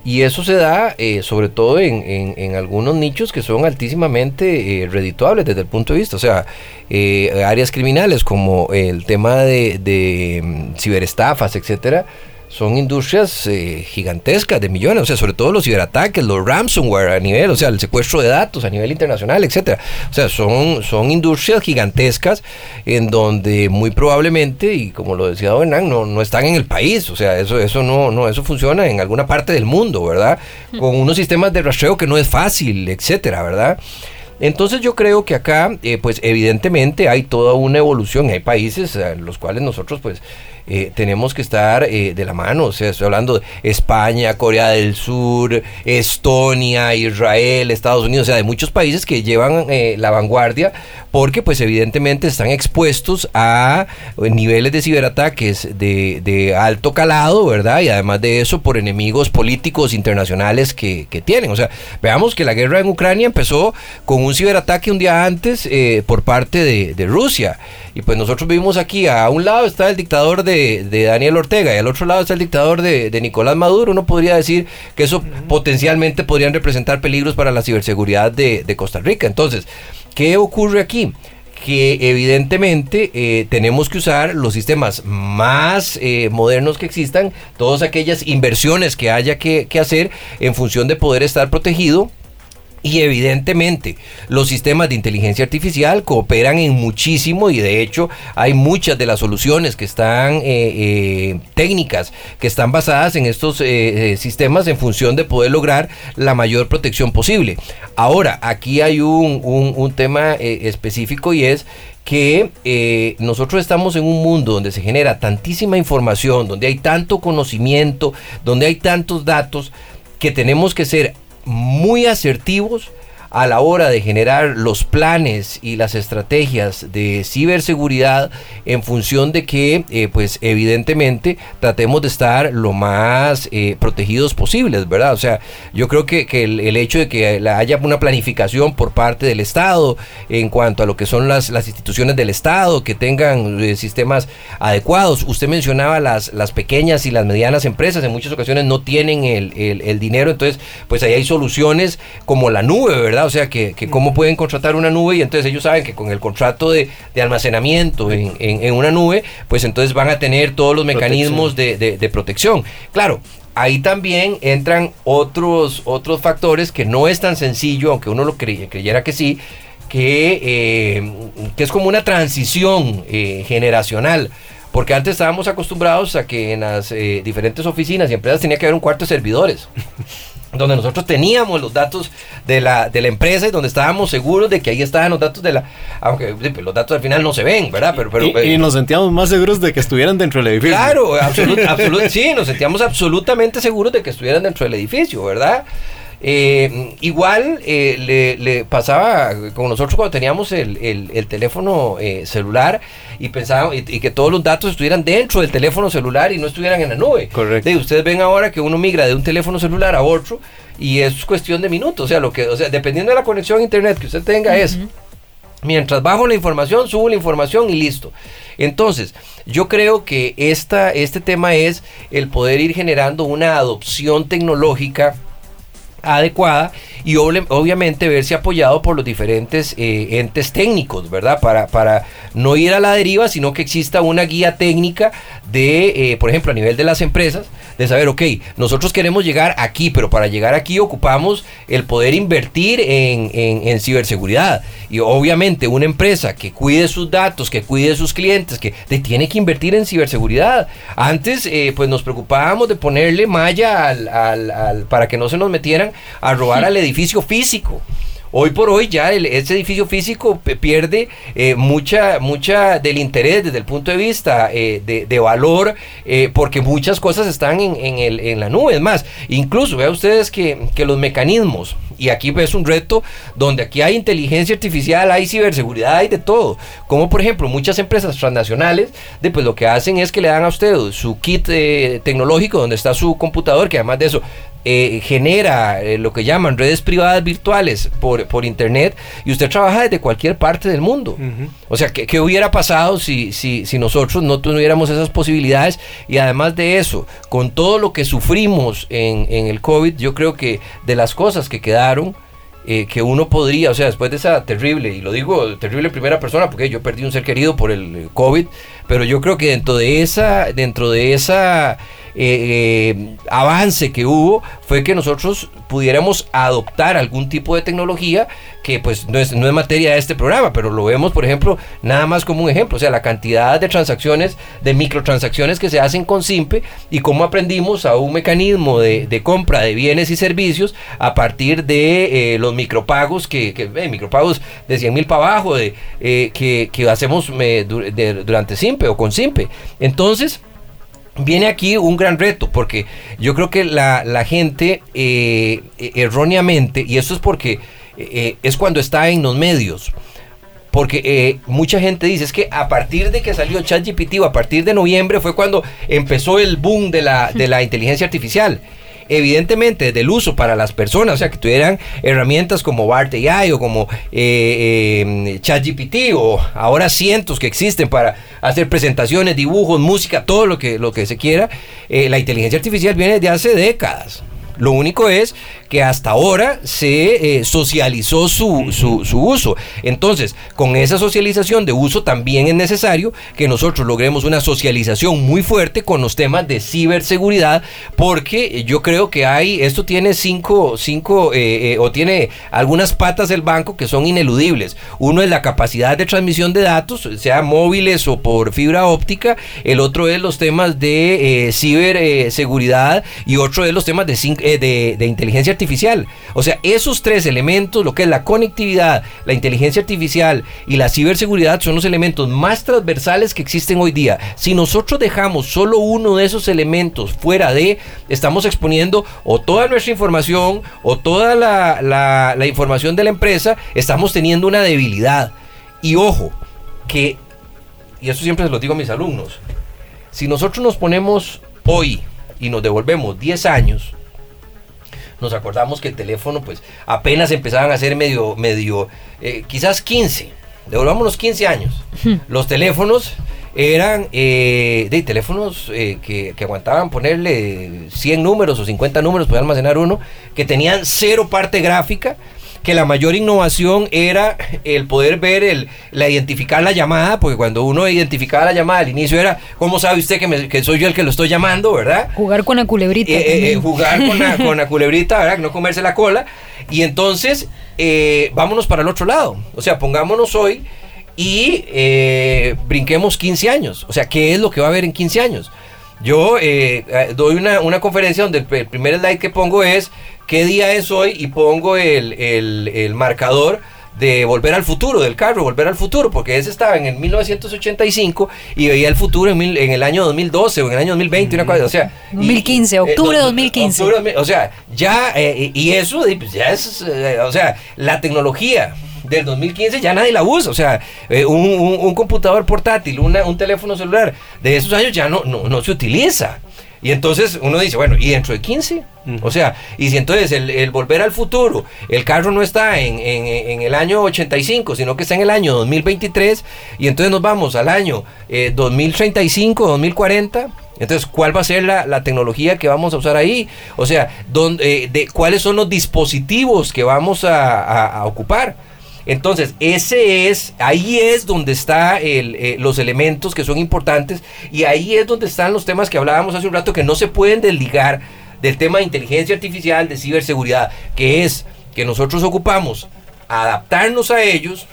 y eso se da eh, sobre todo en, en, algunos nichos que son altísimamente eh, redituables desde el punto de vista, o sea, eh, áreas criminales como el tema de, de um, ciberestafas, etcétera, son industrias eh, gigantescas de millones, o sea, sobre todo los ciberataques, los ransomware a nivel, o sea, el secuestro de datos a nivel internacional, etcétera. O sea, son, son industrias gigantescas en donde muy probablemente, y como lo decía Don Hernán, no, no están en el país, o sea, eso, eso no, no, eso funciona en alguna parte del mundo, ¿verdad? Con unos sistemas de rastreo que no es fácil, etcétera, ¿verdad? Entonces yo creo que acá, eh, pues evidentemente hay toda una evolución, hay países en los cuales nosotros pues eh, tenemos que estar eh, de la mano, o sea, estoy hablando de España, Corea del Sur, Estonia, Israel, Estados Unidos, o sea, de muchos países que llevan eh, la vanguardia porque pues evidentemente están expuestos a niveles de ciberataques de, de alto calado, ¿verdad? Y además de eso por enemigos políticos internacionales que, que tienen. O sea, veamos que la guerra en Ucrania empezó con un un ciberataque un día antes eh, por parte de, Rusia. Y pues nosotros vivimos aquí, a un lado está el dictador de, Daniel Ortega y al otro lado está el dictador de, Nicolás Maduro. Uno podría decir que eso potencialmente podrían representar peligros para la ciberseguridad de, Costa Rica. Entonces, ¿qué ocurre aquí? que evidentemente eh, tenemos que usar los sistemas más eh, modernos que existan, todas aquellas inversiones que haya que, que hacer en función de poder estar protegido y evidentemente los sistemas de inteligencia artificial cooperan en muchísimo y de hecho hay muchas de las soluciones que están eh, eh, técnicas que están basadas en estos eh, sistemas en función de poder lograr la mayor protección posible. Ahora, aquí hay un, un tema específico y es que nosotros estamos en un mundo donde se genera tantísima información, donde hay tanto conocimiento, donde hay tantos datos, que tenemos que ser muy asertivos a la hora de generar los planes y las estrategias de ciberseguridad en función de que, eh, pues evidentemente, tratemos de estar lo más eh, protegidos posibles, ¿verdad? O sea, yo creo que, el, hecho de que haya una planificación por parte del Estado en cuanto a lo que son las, las instituciones del Estado, que tengan eh, sistemas adecuados. Usted mencionaba las, las pequeñas y las medianas empresas, en muchas ocasiones no tienen el, el dinero, entonces, pues ahí hay soluciones como la nube, ¿verdad? O sea, que, cómo pueden contratar una nube y entonces ellos saben que con el contrato de, almacenamiento en, una nube, pues entonces van a tener todos los mecanismos de, protección. Claro, ahí también entran otros, otros factores que no es tan sencillo, aunque uno lo creyera que sí, que, eh, que es como una transición eh, generacional. Porque antes estábamos acostumbrados a que en las eh, diferentes oficinas y empresas tenía que haber un cuarto de servidores. donde nosotros teníamos los datos de la, de la empresa y donde estábamos seguros de que ahí estaban los datos de la... Aunque pues, los datos al final no se ven, ¿verdad? Pero, pero, y, nos sentíamos más seguros de que estuvieran dentro del edificio. Claro, absolut, sí, nos sentíamos absolutamente seguros de que estuvieran dentro del edificio, ¿verdad? Eh, igual eh, le, pasaba con nosotros cuando teníamos el, teléfono eh, celular y pensábamos y, que todos los datos estuvieran dentro del teléfono celular y no estuvieran en la nube. Correcto. ustedes ven ahora que uno migra de un teléfono celular a otro y es cuestión de minutos. O sea, lo que, o sea, dependiendo de la conexión a internet que usted tenga es mientras bajo la información, subo la información y listo. Entonces, yo creo que esta, este tema es el poder ir generando una adopción tecnológica adecuada y obviamente verse apoyado por los diferentes eh, entes técnicos, ¿verdad? Para, para no ir a la deriva, sino que exista una guía técnica de, eh, por ejemplo, a nivel de las empresas, de saber, ok, nosotros queremos llegar aquí, pero para llegar aquí ocupamos el poder invertir en, en, ciberseguridad. Y obviamente una empresa que cuide sus datos, que cuide sus clientes, que tiene que invertir en ciberseguridad. Antes, eh, pues nos preocupábamos de ponerle malla al, al, para que no se nos metieran a robar al edificio físico. Hoy por hoy ya el, ese edificio físico pierde eh, mucha, mucha del interés desde el punto de vista eh, de, valor, eh, porque muchas cosas están en, en, el, en la nube. Es más, incluso vean ustedes que, que los mecanismos, y aquí es un reto donde aquí hay inteligencia artificial, hay ciberseguridad, hay de todo. Como por ejemplo muchas empresas transnacionales, de, pues lo que hacen es que le dan a usted su kit tecnológico donde está su computador, que además de eso eh, genera eh, lo que llaman redes privadas virtuales por, por, internet y usted trabaja desde cualquier parte del mundo. O sea, ¿qué, hubiera pasado si, si, si, nosotros no tuviéramos esas posibilidades? Y además de eso, con todo lo que sufrimos en, en el COVID, yo creo que de las cosas que quedaron, eh, que uno podría, o sea, después de esa terrible, y lo digo terrible en primera persona porque yo perdí un ser querido por el COVID, pero yo creo que dentro de esa, dentro de esa eh, eh, avance que hubo fue que nosotros pudiéramos adoptar algún tipo de tecnología que pues no es, no es materia de este programa, pero lo vemos por ejemplo nada más como un ejemplo, o sea, la cantidad de transacciones, de microtransacciones que se hacen con Simpe y cómo aprendimos a un mecanismo de, compra de bienes y servicios a partir de eh, los micropagos, que, que micropagos de 100 mil para abajo, de, que, que, hacemos durante Simpe o con Simpe. Entonces, viene aquí un gran reto, porque yo creo que la, gente eh, erróneamente, y eso es porque eh, es cuando está en los medios, porque eh, mucha gente dice es que a partir de que salió ChatGPT o a partir de noviembre fue cuando empezó el boom de la, de la inteligencia artificial. Evidentemente del uso para las personas, o sea, que tuvieran herramientas como BART AI o como eh, eh, ChatGPT o ahora cientos que existen para hacer presentaciones, dibujos, música, todo lo que, lo que se quiera, eh, la inteligencia artificial viene de hace décadas. Lo único es que hasta ahora se eh, socializó su, su, uso. Entonces, con esa socialización de uso también es necesario que nosotros logremos una socialización muy fuerte con los temas de ciberseguridad, porque yo creo que hay, esto tiene cinco, cinco eh, eh, o tiene algunas patas del banco que son ineludibles. Uno es la capacidad de transmisión de datos, sea móviles o por fibra óptica. El otro es los temas de ciberseguridad y otro es los temas de, de, de inteligencia artificial artificial. O sea, esos tres elementos, lo que es la conectividad, la inteligencia artificial y la ciberseguridad, son los elementos más transversales que existen hoy día. Si nosotros dejamos solo uno de esos elementos fuera de, estamos exponiendo o toda nuestra información o toda la, la, información de la empresa, estamos teniendo una debilidad. Y ojo, que, y eso siempre se lo digo a mis alumnos, si nosotros nos ponemos hoy y nos devolvemos 10 años, nos acordamos que el teléfono pues apenas empezaban a ser medio, medio, eh, quizás 15, devolvamos 15 años. Los teléfonos eran eh, de teléfonos eh, que, que, aguantaban ponerle 100 números o 50 números, podían almacenar uno, que tenían cero parte gráfica, que la mayor innovación era el poder ver, el, la identificar la llamada, porque cuando uno identificaba la llamada al inicio era, ¿cómo sabe usted que, que soy yo el que lo estoy llamando, verdad? Jugar con la culebrita. Eh, eh, jugar con la, con la culebrita, ¿verdad? No comerse la cola. Y entonces, eh, vámonos para el otro lado. O sea, pongámonos hoy y brinquemos 15 años. O sea, ¿qué es lo que va a haber en 15 años? Yo doy una, una, conferencia donde el primer slide que pongo es qué día es hoy y pongo el, marcador de Volver al Futuro, del carro, Volver al Futuro, porque ese estaba en el 1985 y veía el futuro en, en el año 2012 o en el año 2020, una cosa, o sea... 2015, octubre de 2015. o sea, ya, eh, y eso pues, ya es, eh, o sea, la tecnología del 2015 ya nadie la usa, o sea, eh, un, computador portátil, un teléfono celular de esos años ya no, no, no se utiliza. Y entonces uno dice, bueno, ¿y dentro de 15? O sea, y si entonces el, volver al futuro, el carro no está en, el año 85, sino que está en el año 2023, y entonces nos vamos al año 2035, eh, 2040. Entonces, ¿cuál va a ser la, tecnología que vamos a usar ahí? O sea, ¿dónde, eh, de, ¿cuáles son los dispositivos que vamos a ocupar? Entonces, ese es, ahí es donde están eh, los elementos que son importantes y ahí es donde están los temas que hablábamos hace un rato que no se pueden desligar del tema de inteligencia artificial, de ciberseguridad, que es que nosotros ocupamos adaptarnos a ellos,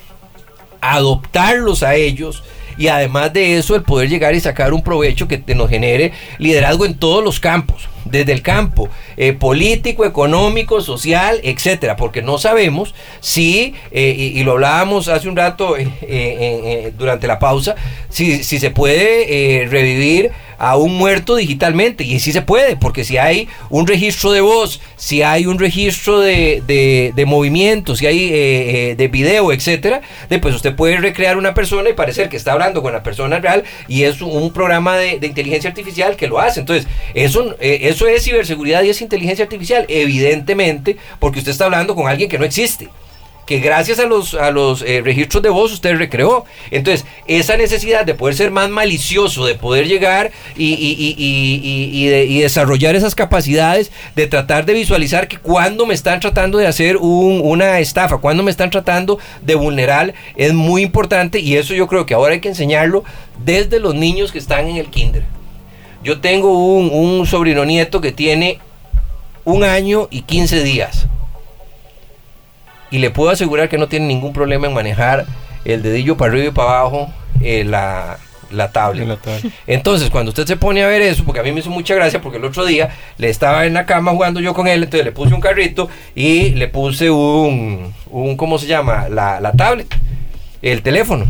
adoptarlos a ellos, y además de eso el poder llegar y sacar un provecho que nos genere liderazgo en todos los campos desde el campo eh, político, económico, social, etcétera, porque no sabemos si, eh, y, lo hablábamos hace un rato eh, durante la pausa, si, si se puede revivir a un muerto digitalmente. Y sí se puede, porque si hay un registro de voz, si hay un registro de, de, movimiento, si hay de video, etcétera, pues usted puede recrear una persona y parecer que está hablando con la persona real y es un programa de, inteligencia artificial que lo hace. Entonces, eso, eso eso es ciberseguridad y es inteligencia artificial, evidentemente, porque usted está hablando con alguien que no existe que gracias a los, a los eh, registros de voz usted recreó. Entonces, esa necesidad de poder ser más malicioso, de poder llegar y, y, desarrollar esas capacidades, de tratar de visualizar que cuando me están tratando de hacer una estafa, cuando me están tratando de vulnerar, es muy importante y eso yo creo que ahora hay que enseñarlo desde los niños que están en el kinder. Yo tengo un, sobrino nieto que tiene un año y 15 días. Y le puedo asegurar que no tiene ningún problema en manejar el dedillo para arriba y para abajo eh, la, la tablet. Entonces, cuando usted se pone a ver eso, porque a mí me hizo mucha gracia, porque el otro día le estaba en la cama jugando yo con él, entonces le puse un carrito y le puse un, un ¿cómo se llama? La, la tablet, el teléfono.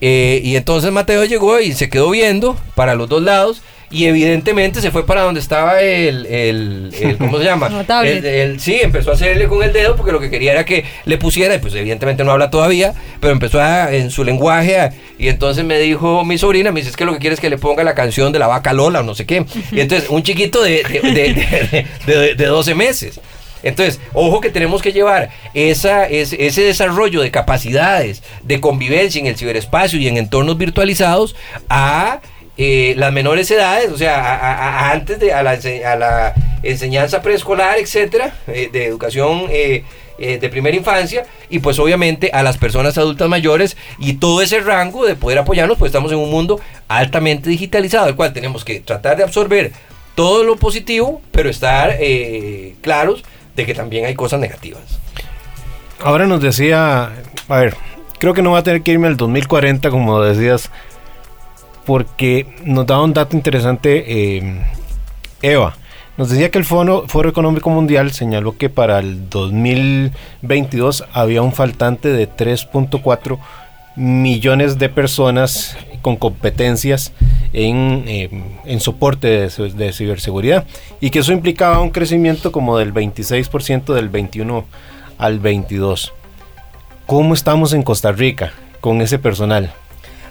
Eh, y entonces Mateo llegó y se quedó viendo para los dos lados y evidentemente se fue para donde estaba el, el, el ¿cómo se llama? el, el, sí, empezó a hacerle con el dedo porque lo que quería era que le pusiera, y pues evidentemente no habla todavía, pero empezó a, en su lenguaje y entonces me dijo mi sobrina, me dice, es que lo que quiere es que le ponga la canción de la vaca Lola o no sé qué. Y entonces un chiquito de, de, de, de 12 meses. Entonces, ojo que tenemos que llevar esa, ese desarrollo de capacidades de convivencia en el ciberespacio y en entornos virtualizados a eh, las menores edades, o sea, antes de a la, enseñanza preescolar, etcétera, eh, de educación eh, de primera infancia, y pues obviamente a las personas adultas mayores y todo ese rango de poder apoyarnos, pues estamos en un mundo altamente digitalizado, el cual tenemos que tratar de absorber todo lo positivo, pero estar claros de que también hay cosas negativas. Ahora nos decía, a ver, creo que no va a tener que irme al 2040, como decías porque nos da un dato interesante eh, Eva. Nos decía que el Foro, Económico Mundial señaló que para el 2022 había un faltante de 3.4 millones de personas con competencias en, eh, en soporte de, de, ciberseguridad y que eso implicaba un crecimiento como del 26% del 21 al 22. ¿Cómo estamos en Costa Rica con ese personal?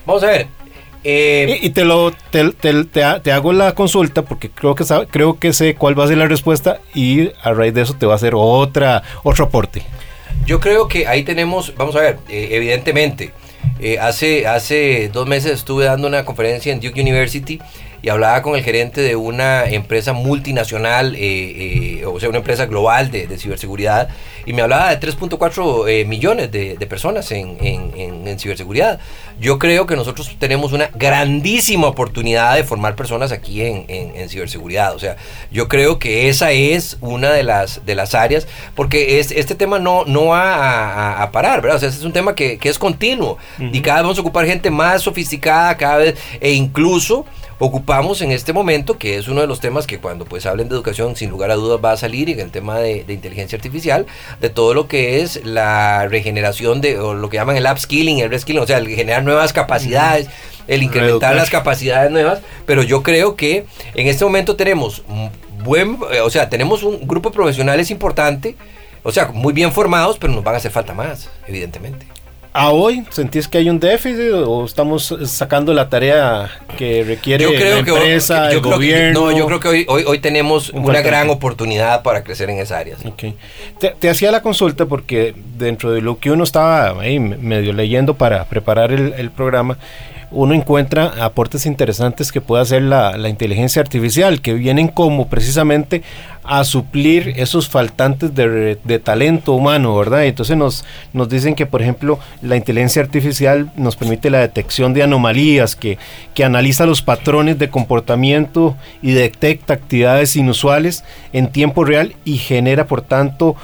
Vamos a ver, eh, y, te lo te, te, hago la consulta porque creo que creo que sé cuál va a ser la respuesta y a raíz de eso te va a hacer otra otro aporte. Yo creo que ahí tenemos, vamos a ver, eh, evidentemente, eh, hace, hace dos meses estuve dando una conferencia en Duke University y hablaba con el gerente de una empresa multinacional, eh, eh, o sea, una empresa global de, ciberseguridad, y me hablaba de 3.4 eh, millones de, personas en, ciberseguridad. Yo creo que nosotros tenemos una grandísima oportunidad de formar personas aquí en, ciberseguridad. O sea, yo creo que esa es una de las, de las áreas, porque es, este tema no, no va a, parar, ¿verdad? O sea, este es un tema que, es continuo, y cada vez vamos a ocupar gente más sofisticada, cada vez, e incluso ocupamos en este momento, que es uno de los temas que cuando pues hablen de educación sin lugar a dudas va a salir en el tema de, inteligencia artificial, de todo lo que es la regeneración de, o lo que llaman el upskilling, el reskilling, o sea, el generar nuevas capacidades, el incrementar las capacidades nuevas, pero yo creo que en este momento tenemos buen, eh, o sea, tenemos un grupo de profesionales importante, o sea, muy bien formados, pero nos van a hacer falta más, evidentemente a hoy sentís que hay un déficit o estamos sacando la tarea que requiere la empresa, el gobierno? no, yo creo que hoy, hoy, hoy tenemos una gran oportunidad para crecer en esa área. Te, hacía la consulta porque dentro de lo que uno estaba ahí medio leyendo para preparar el, el programa, uno encuentra aportes interesantes que puede hacer la, inteligencia artificial, que vienen como precisamente a suplir esos faltantes de, talento humano, ¿verdad? Entonces nos, nos dicen que, por ejemplo, la inteligencia artificial nos permite la detección de anomalías, que, que analiza los patrones de comportamiento y detecta actividades inusuales en tiempo real y genera, por tanto,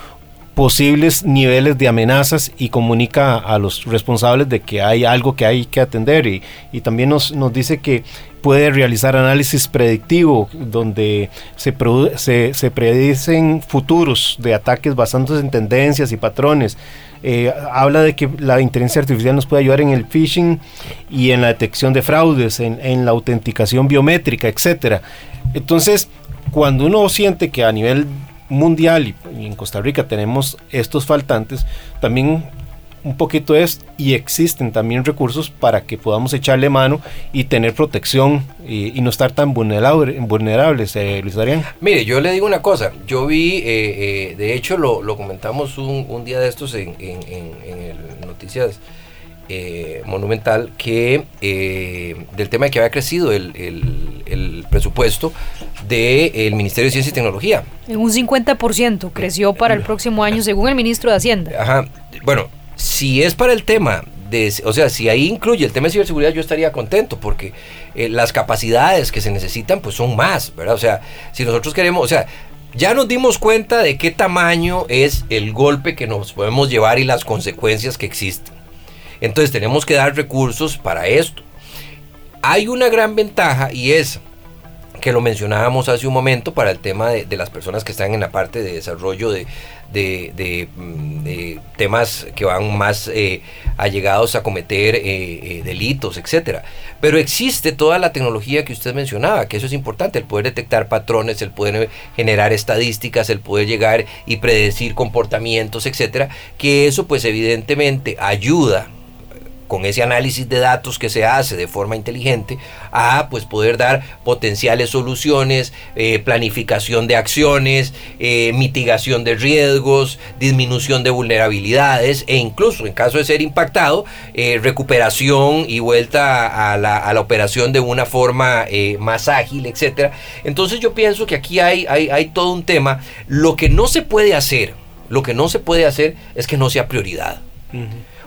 posibles niveles de amenazas y comunica a los responsables de que hay algo que hay que atender y, y también nos, nos, dice que puede realizar análisis predictivo donde se, se, se, predicen futuros de ataques basándose en tendencias y patrones. Eh, habla de que la inteligencia artificial nos puede ayudar en el phishing y en la detección de fraudes, en, en la autenticación biométrica, etcétera. Entonces, cuando uno siente que a nivel mundial y, en Costa Rica tenemos estos faltantes, también un poquito es y existen también recursos para que podamos echarle mano y tener protección y, no estar tan vulnerable, vulnerables, eh, Luis Adrián. Mire, yo le digo una cosa, yo vi, eh, eh, de hecho lo, comentamos un, día de estos en, en, en Noticias eh, monumental que eh, del tema de que había crecido el, el, presupuesto del Ministerio de Ciencia y Tecnología. En un 50% creció para el próximo año, según el ministro de Hacienda. Ajá. Bueno, si es para el tema de, o sea, si ahí incluye el tema de ciberseguridad, yo estaría contento porque eh, las capacidades que se necesitan, pues son más, ¿verdad? O sea, si nosotros queremos, o sea, ya nos dimos cuenta de qué tamaño es el golpe que nos podemos llevar y las consecuencias que existen. Entonces tenemos que dar recursos para esto. Hay una gran ventaja y es que lo mencionábamos hace un momento para el tema de, las personas que están en la parte de desarrollo de, mm, temas que van más eh, allegados a cometer eh, eh, delitos, etcétera. Pero existe toda la tecnología que usted mencionaba, que eso es importante, el poder detectar patrones, el poder generar estadísticas, el poder llegar y predecir comportamientos, etcétera, que eso pues evidentemente ayuda con ese análisis de datos que se hace de forma inteligente a pues poder dar potenciales soluciones, eh, planificación de acciones, eh, mitigación de riesgos, disminución de vulnerabilidades e incluso en caso de ser impactado, eh, recuperación y vuelta a la, a la, operación de una forma más ágil, etcétera. Entonces yo pienso que aquí hay, hay, hay todo un tema. Lo que no se puede hacer, lo que no se puede hacer es que no sea prioridad.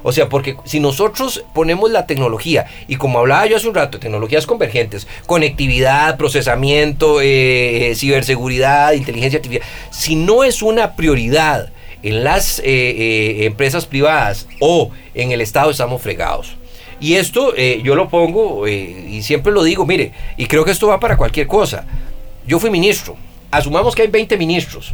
O sea, porque si nosotros ponemos la tecnología, y como hablaba yo hace un rato, tecnologías convergentes, conectividad, procesamiento, eh, ciberseguridad, inteligencia artificial, si no es una prioridad en las eh, eh, empresas privadas o en el Estado, estamos fregados. Y esto yo lo pongo y siempre lo digo, mire, y creo que esto va para cualquier cosa. Yo fui ministro, asumamos que hay 20 ministros,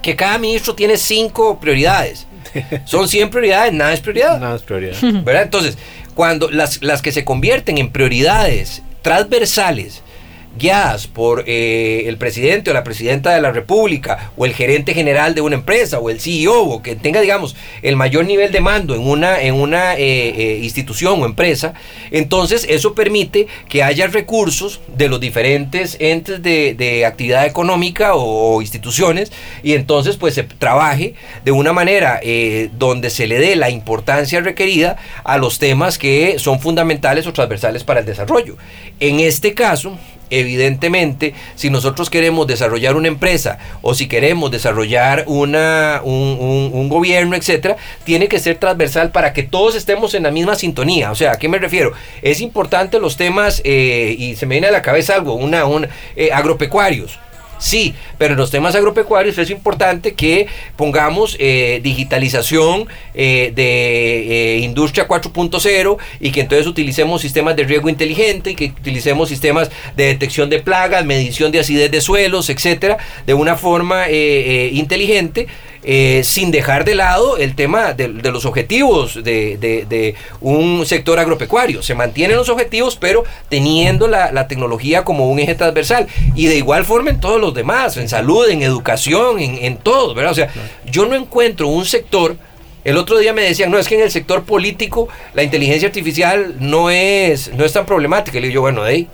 que cada ministro tiene 5 prioridades. Son 100 prioridades, nada es prioridad. Nada es prioridad. ¿Verdad? Entonces, cuando las, las que se convierten en prioridades transversales, guiadas por eh, el presidente o la presidenta de la República o el gerente general de una empresa o el CEO o que tenga, digamos, el mayor nivel de mando en una, en una eh, eh, institución o empresa, entonces eso permite que haya recursos de los diferentes entes de, de actividad económica o, o, instituciones y entonces pues se trabaje de una manera donde se le dé la importancia requerida a los temas que son fundamentales o transversales para el desarrollo. En este caso, evidentemente, si nosotros queremos desarrollar una empresa o si queremos desarrollar una, un, gobierno, etcétera, tiene que ser transversal para que todos estemos en la misma sintonía. O sea, ¿a qué me refiero? Es importante los temas, eh, y se me viene a la cabeza algo, una, un, eh, agropecuarios. Sí, pero en los temas agropecuarios es importante que pongamos eh, digitalización eh, de eh, industria 4.0 y que entonces utilicemos sistemas de riego inteligente y que utilicemos sistemas de detección de plagas, medición de acidez de suelos, etcétera, de una forma inteligente eh, sin dejar de lado el tema de, los objetivos de, un sector agropecuario. Se mantienen los objetivos, pero teniendo la, tecnología como un eje transversal. Y de igual forma en todos los demás, en salud, en educación, en, todo, ¿verdad? O sea, yo no encuentro un sector... El otro día me decían, no, es que en el sector político la inteligencia artificial no es, no es tan problemática. le digo bueno, de ahí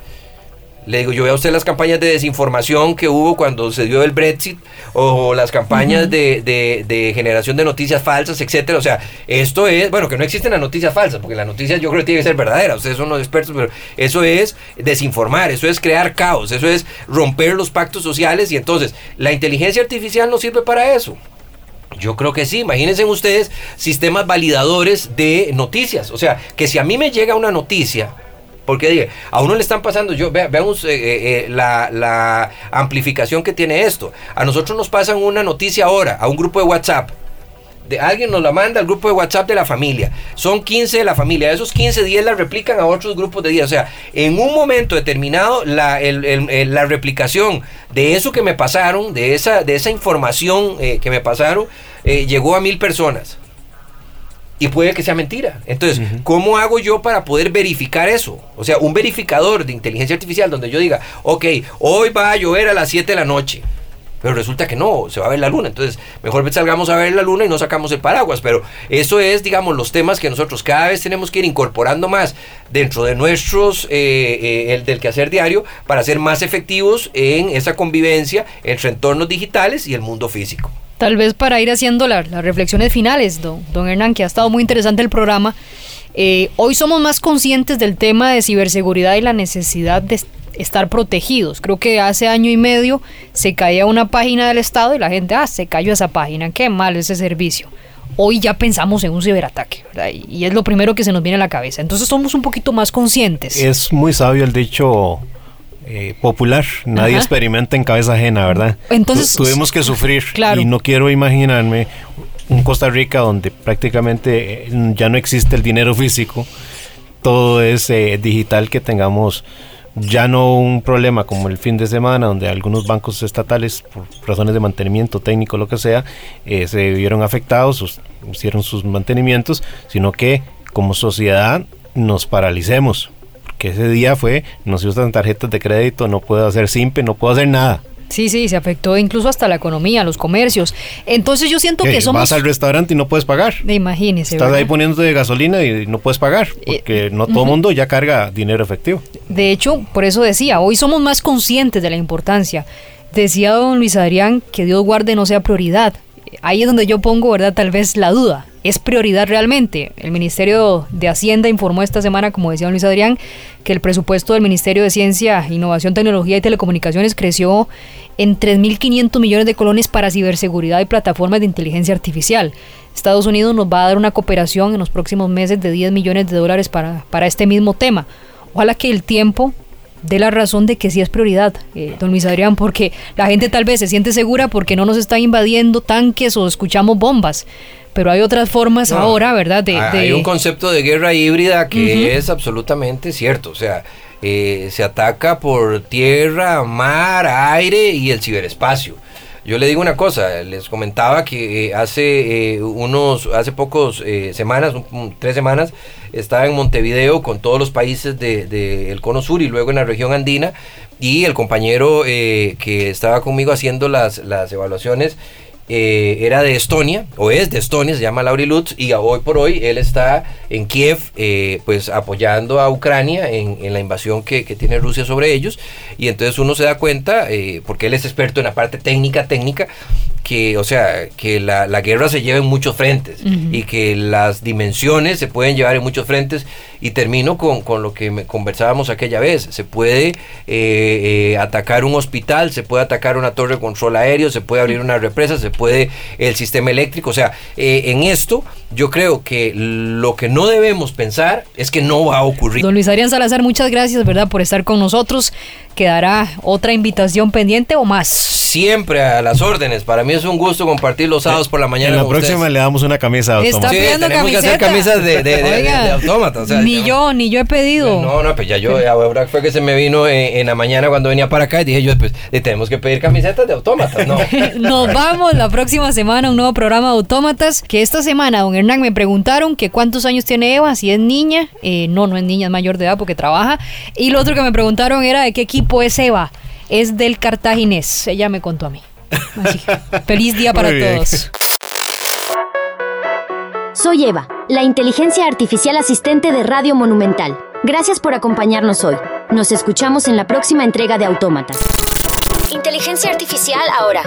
le digo, yo veo a usted las campañas de desinformación que hubo cuando se dio el Brexit o las campañas de, generación de noticias falsas, etcétera. O sea, esto es, bueno, que no existen las noticias falsas, porque las noticias yo creo que tienen que ser verdaderas. Ustedes son los expertos, pero eso es desinformar, eso es crear caos, eso es romper los pactos sociales y entonces la inteligencia artificial no sirve para eso. Yo creo que sí, imagínense ustedes sistemas validadores de noticias. O sea, que si a mí me llega una noticia, porque dije, a uno le están pasando, yo veamos eh, eh, eh, la, amplificación que tiene esto. A nosotros nos pasan una noticia ahora, a un grupo de WhatsApp. De, alguien nos la manda al grupo de WhatsApp de la familia. Son 15 de la familia. esos 15, 10 la replican a otros grupos de 10. O sea, en un momento determinado, la, la replicación de eso que me pasaron, de esa, de esa información que me pasaron, llegó a mil personas y puede que sea mentira. Entonces, ¿cómo hago yo para poder verificar eso? O sea, un verificador de inteligencia artificial donde yo diga, ok, hoy va a llover a las 7 de la noche. Pero resulta que no, se va a ver la luna. Entonces, mejor salgamos a ver la luna y no sacamos el paraguas. Pero eso es, digamos, los temas que nosotros cada vez tenemos que ir incorporando más dentro de nuestros, eh, eh, el del quehacer diario, para ser más efectivos en esa convivencia entre entornos digitales y el mundo físico. Tal vez para ir haciendo las reflexiones finales, don, don Hernán, que ha estado muy interesante el programa. Eh, hoy somos más conscientes del tema de ciberseguridad y la necesidad de estar protegidos. Creo que hace año y medio se caía una página del Estado y la gente, ah, se cayó esa página, qué mal ese servicio. Hoy ya pensamos en un ciberataque, ¿verdad? Y es lo primero que se nos viene a la cabeza. Entonces somos un poquito más conscientes. Es muy sabio el dicho eh, popular. Nadie experimenta en cabeza ajena, ¿verdad? Entonces tuvimos que sufrir y no quiero imaginarme un Costa Rica donde prácticamente eh, ya no existe el dinero físico, todo es eh, digital que tengamos ya no un problema como el fin de semana, donde algunos bancos estatales, por razones de mantenimiento técnico, lo que sea, eh, se vieron afectados, hicieron sus mantenimientos, sino que como sociedad nos paralicemos. Porque ese día fue, no se usan tarjetas de crédito, no puedo hacer simple, no puedo hacer nada. Sí, sí, se afectó incluso hasta la economía, los comercios. Entonces yo siento que somos... Vas al restaurante y no puedes pagar. Imagínese. Estás ahí poniéndote de gasolina y no puedes pagar, eh, porque no todo el mundo ya carga dinero efectivo. De hecho, por eso decía, hoy somos más conscientes de la importancia. Decía don Luis Adrián que Dios guarde no sea prioridad. Ahí es donde yo pongo, ¿verdad? Tal vez la duda. ¿Es prioridad realmente? El Ministerio de Hacienda informó esta semana, como decía Luis Adrián, que el presupuesto del Ministerio de Ciencia, Innovación, Tecnología y Telecomunicaciones creció en 3.500 millones de colones para ciberseguridad y plataformas de inteligencia artificial. Estados Unidos nos va a dar una cooperación en los próximos meses de 10 millones de dólares para, para este mismo tema. Ojalá que el tiempo dé la razón de que sí es prioridad, eh, don Luis Adrián, porque la gente tal vez se siente segura porque no nos están invadiendo tanques o escuchamos bombas. Pero hay otras formas ahora, ¿verdad? De, hay un concepto de guerra híbrida que es absolutamente cierto. O sea, eh, se ataca por tierra, mar, aire y el ciberespacio. Yo le digo una cosa, les comentaba que eh, hace eh, unos, hace pocos semanas, tres semanas, estaba en Montevideo con todos los países del de, Cono Sur y luego en la región andina y el compañero que estaba conmigo haciendo las, las evaluaciones eh, era de Estonia, o es de Estonia, se llama Lauri Lutz, y hoy por hoy él está en Kiev, eh, pues apoyando a Ucrania en, la invasión que, tiene Rusia sobre ellos, y entonces uno se da cuenta, eh, porque él es experto en la parte técnica, técnica, que, o sea, que la, guerra se lleva en muchos frentes y que las dimensiones se pueden llevar en muchos frentes. Y termino con, con lo que me conversábamos aquella vez. Se puede eh, eh, atacar un hospital, se puede atacar una torre de control aéreo, se puede abrir una represa, se puede el sistema eléctrico. O sea, eh, en esto yo creo que lo que no debemos pensar es que no va a ocurrir. Don Luis Adrián Salazar, muchas gracias, ¿verdad?, por estar con nosotros. ¿Quedará otra invitación pendiente o más? Siempre a las órdenes. Para mí es un gusto compartir los sábados por la mañana. En la próxima le damos una camisa de autómata. Sí, tenemos que hacer camisas de, de, de, autómata. Ni yo, ni yo he pedido. No, no, pues ya yo, ahora fue que se me vino en, la mañana cuando venía para acá y dije yo, pues tenemos que pedir camisetas de autómatas, ¿no? Nos vamos la próxima semana a un nuevo programa de autómatas. Que esta semana, don Hernán, me preguntaron que cuántos años tiene Eva, si es niña. Eh, no, no es niña, es mayor de edad porque trabaja. Y lo otro que me preguntaron era de qué equipo pues Eva, es del cartaginés. Ella me contó a mí. feliz día para todos. Soy Eva, la inteligencia artificial asistente de Radio Monumental. Gracias por acompañarnos hoy. Nos escuchamos en la próxima entrega de Autómatas. Inteligencia artificial ahora.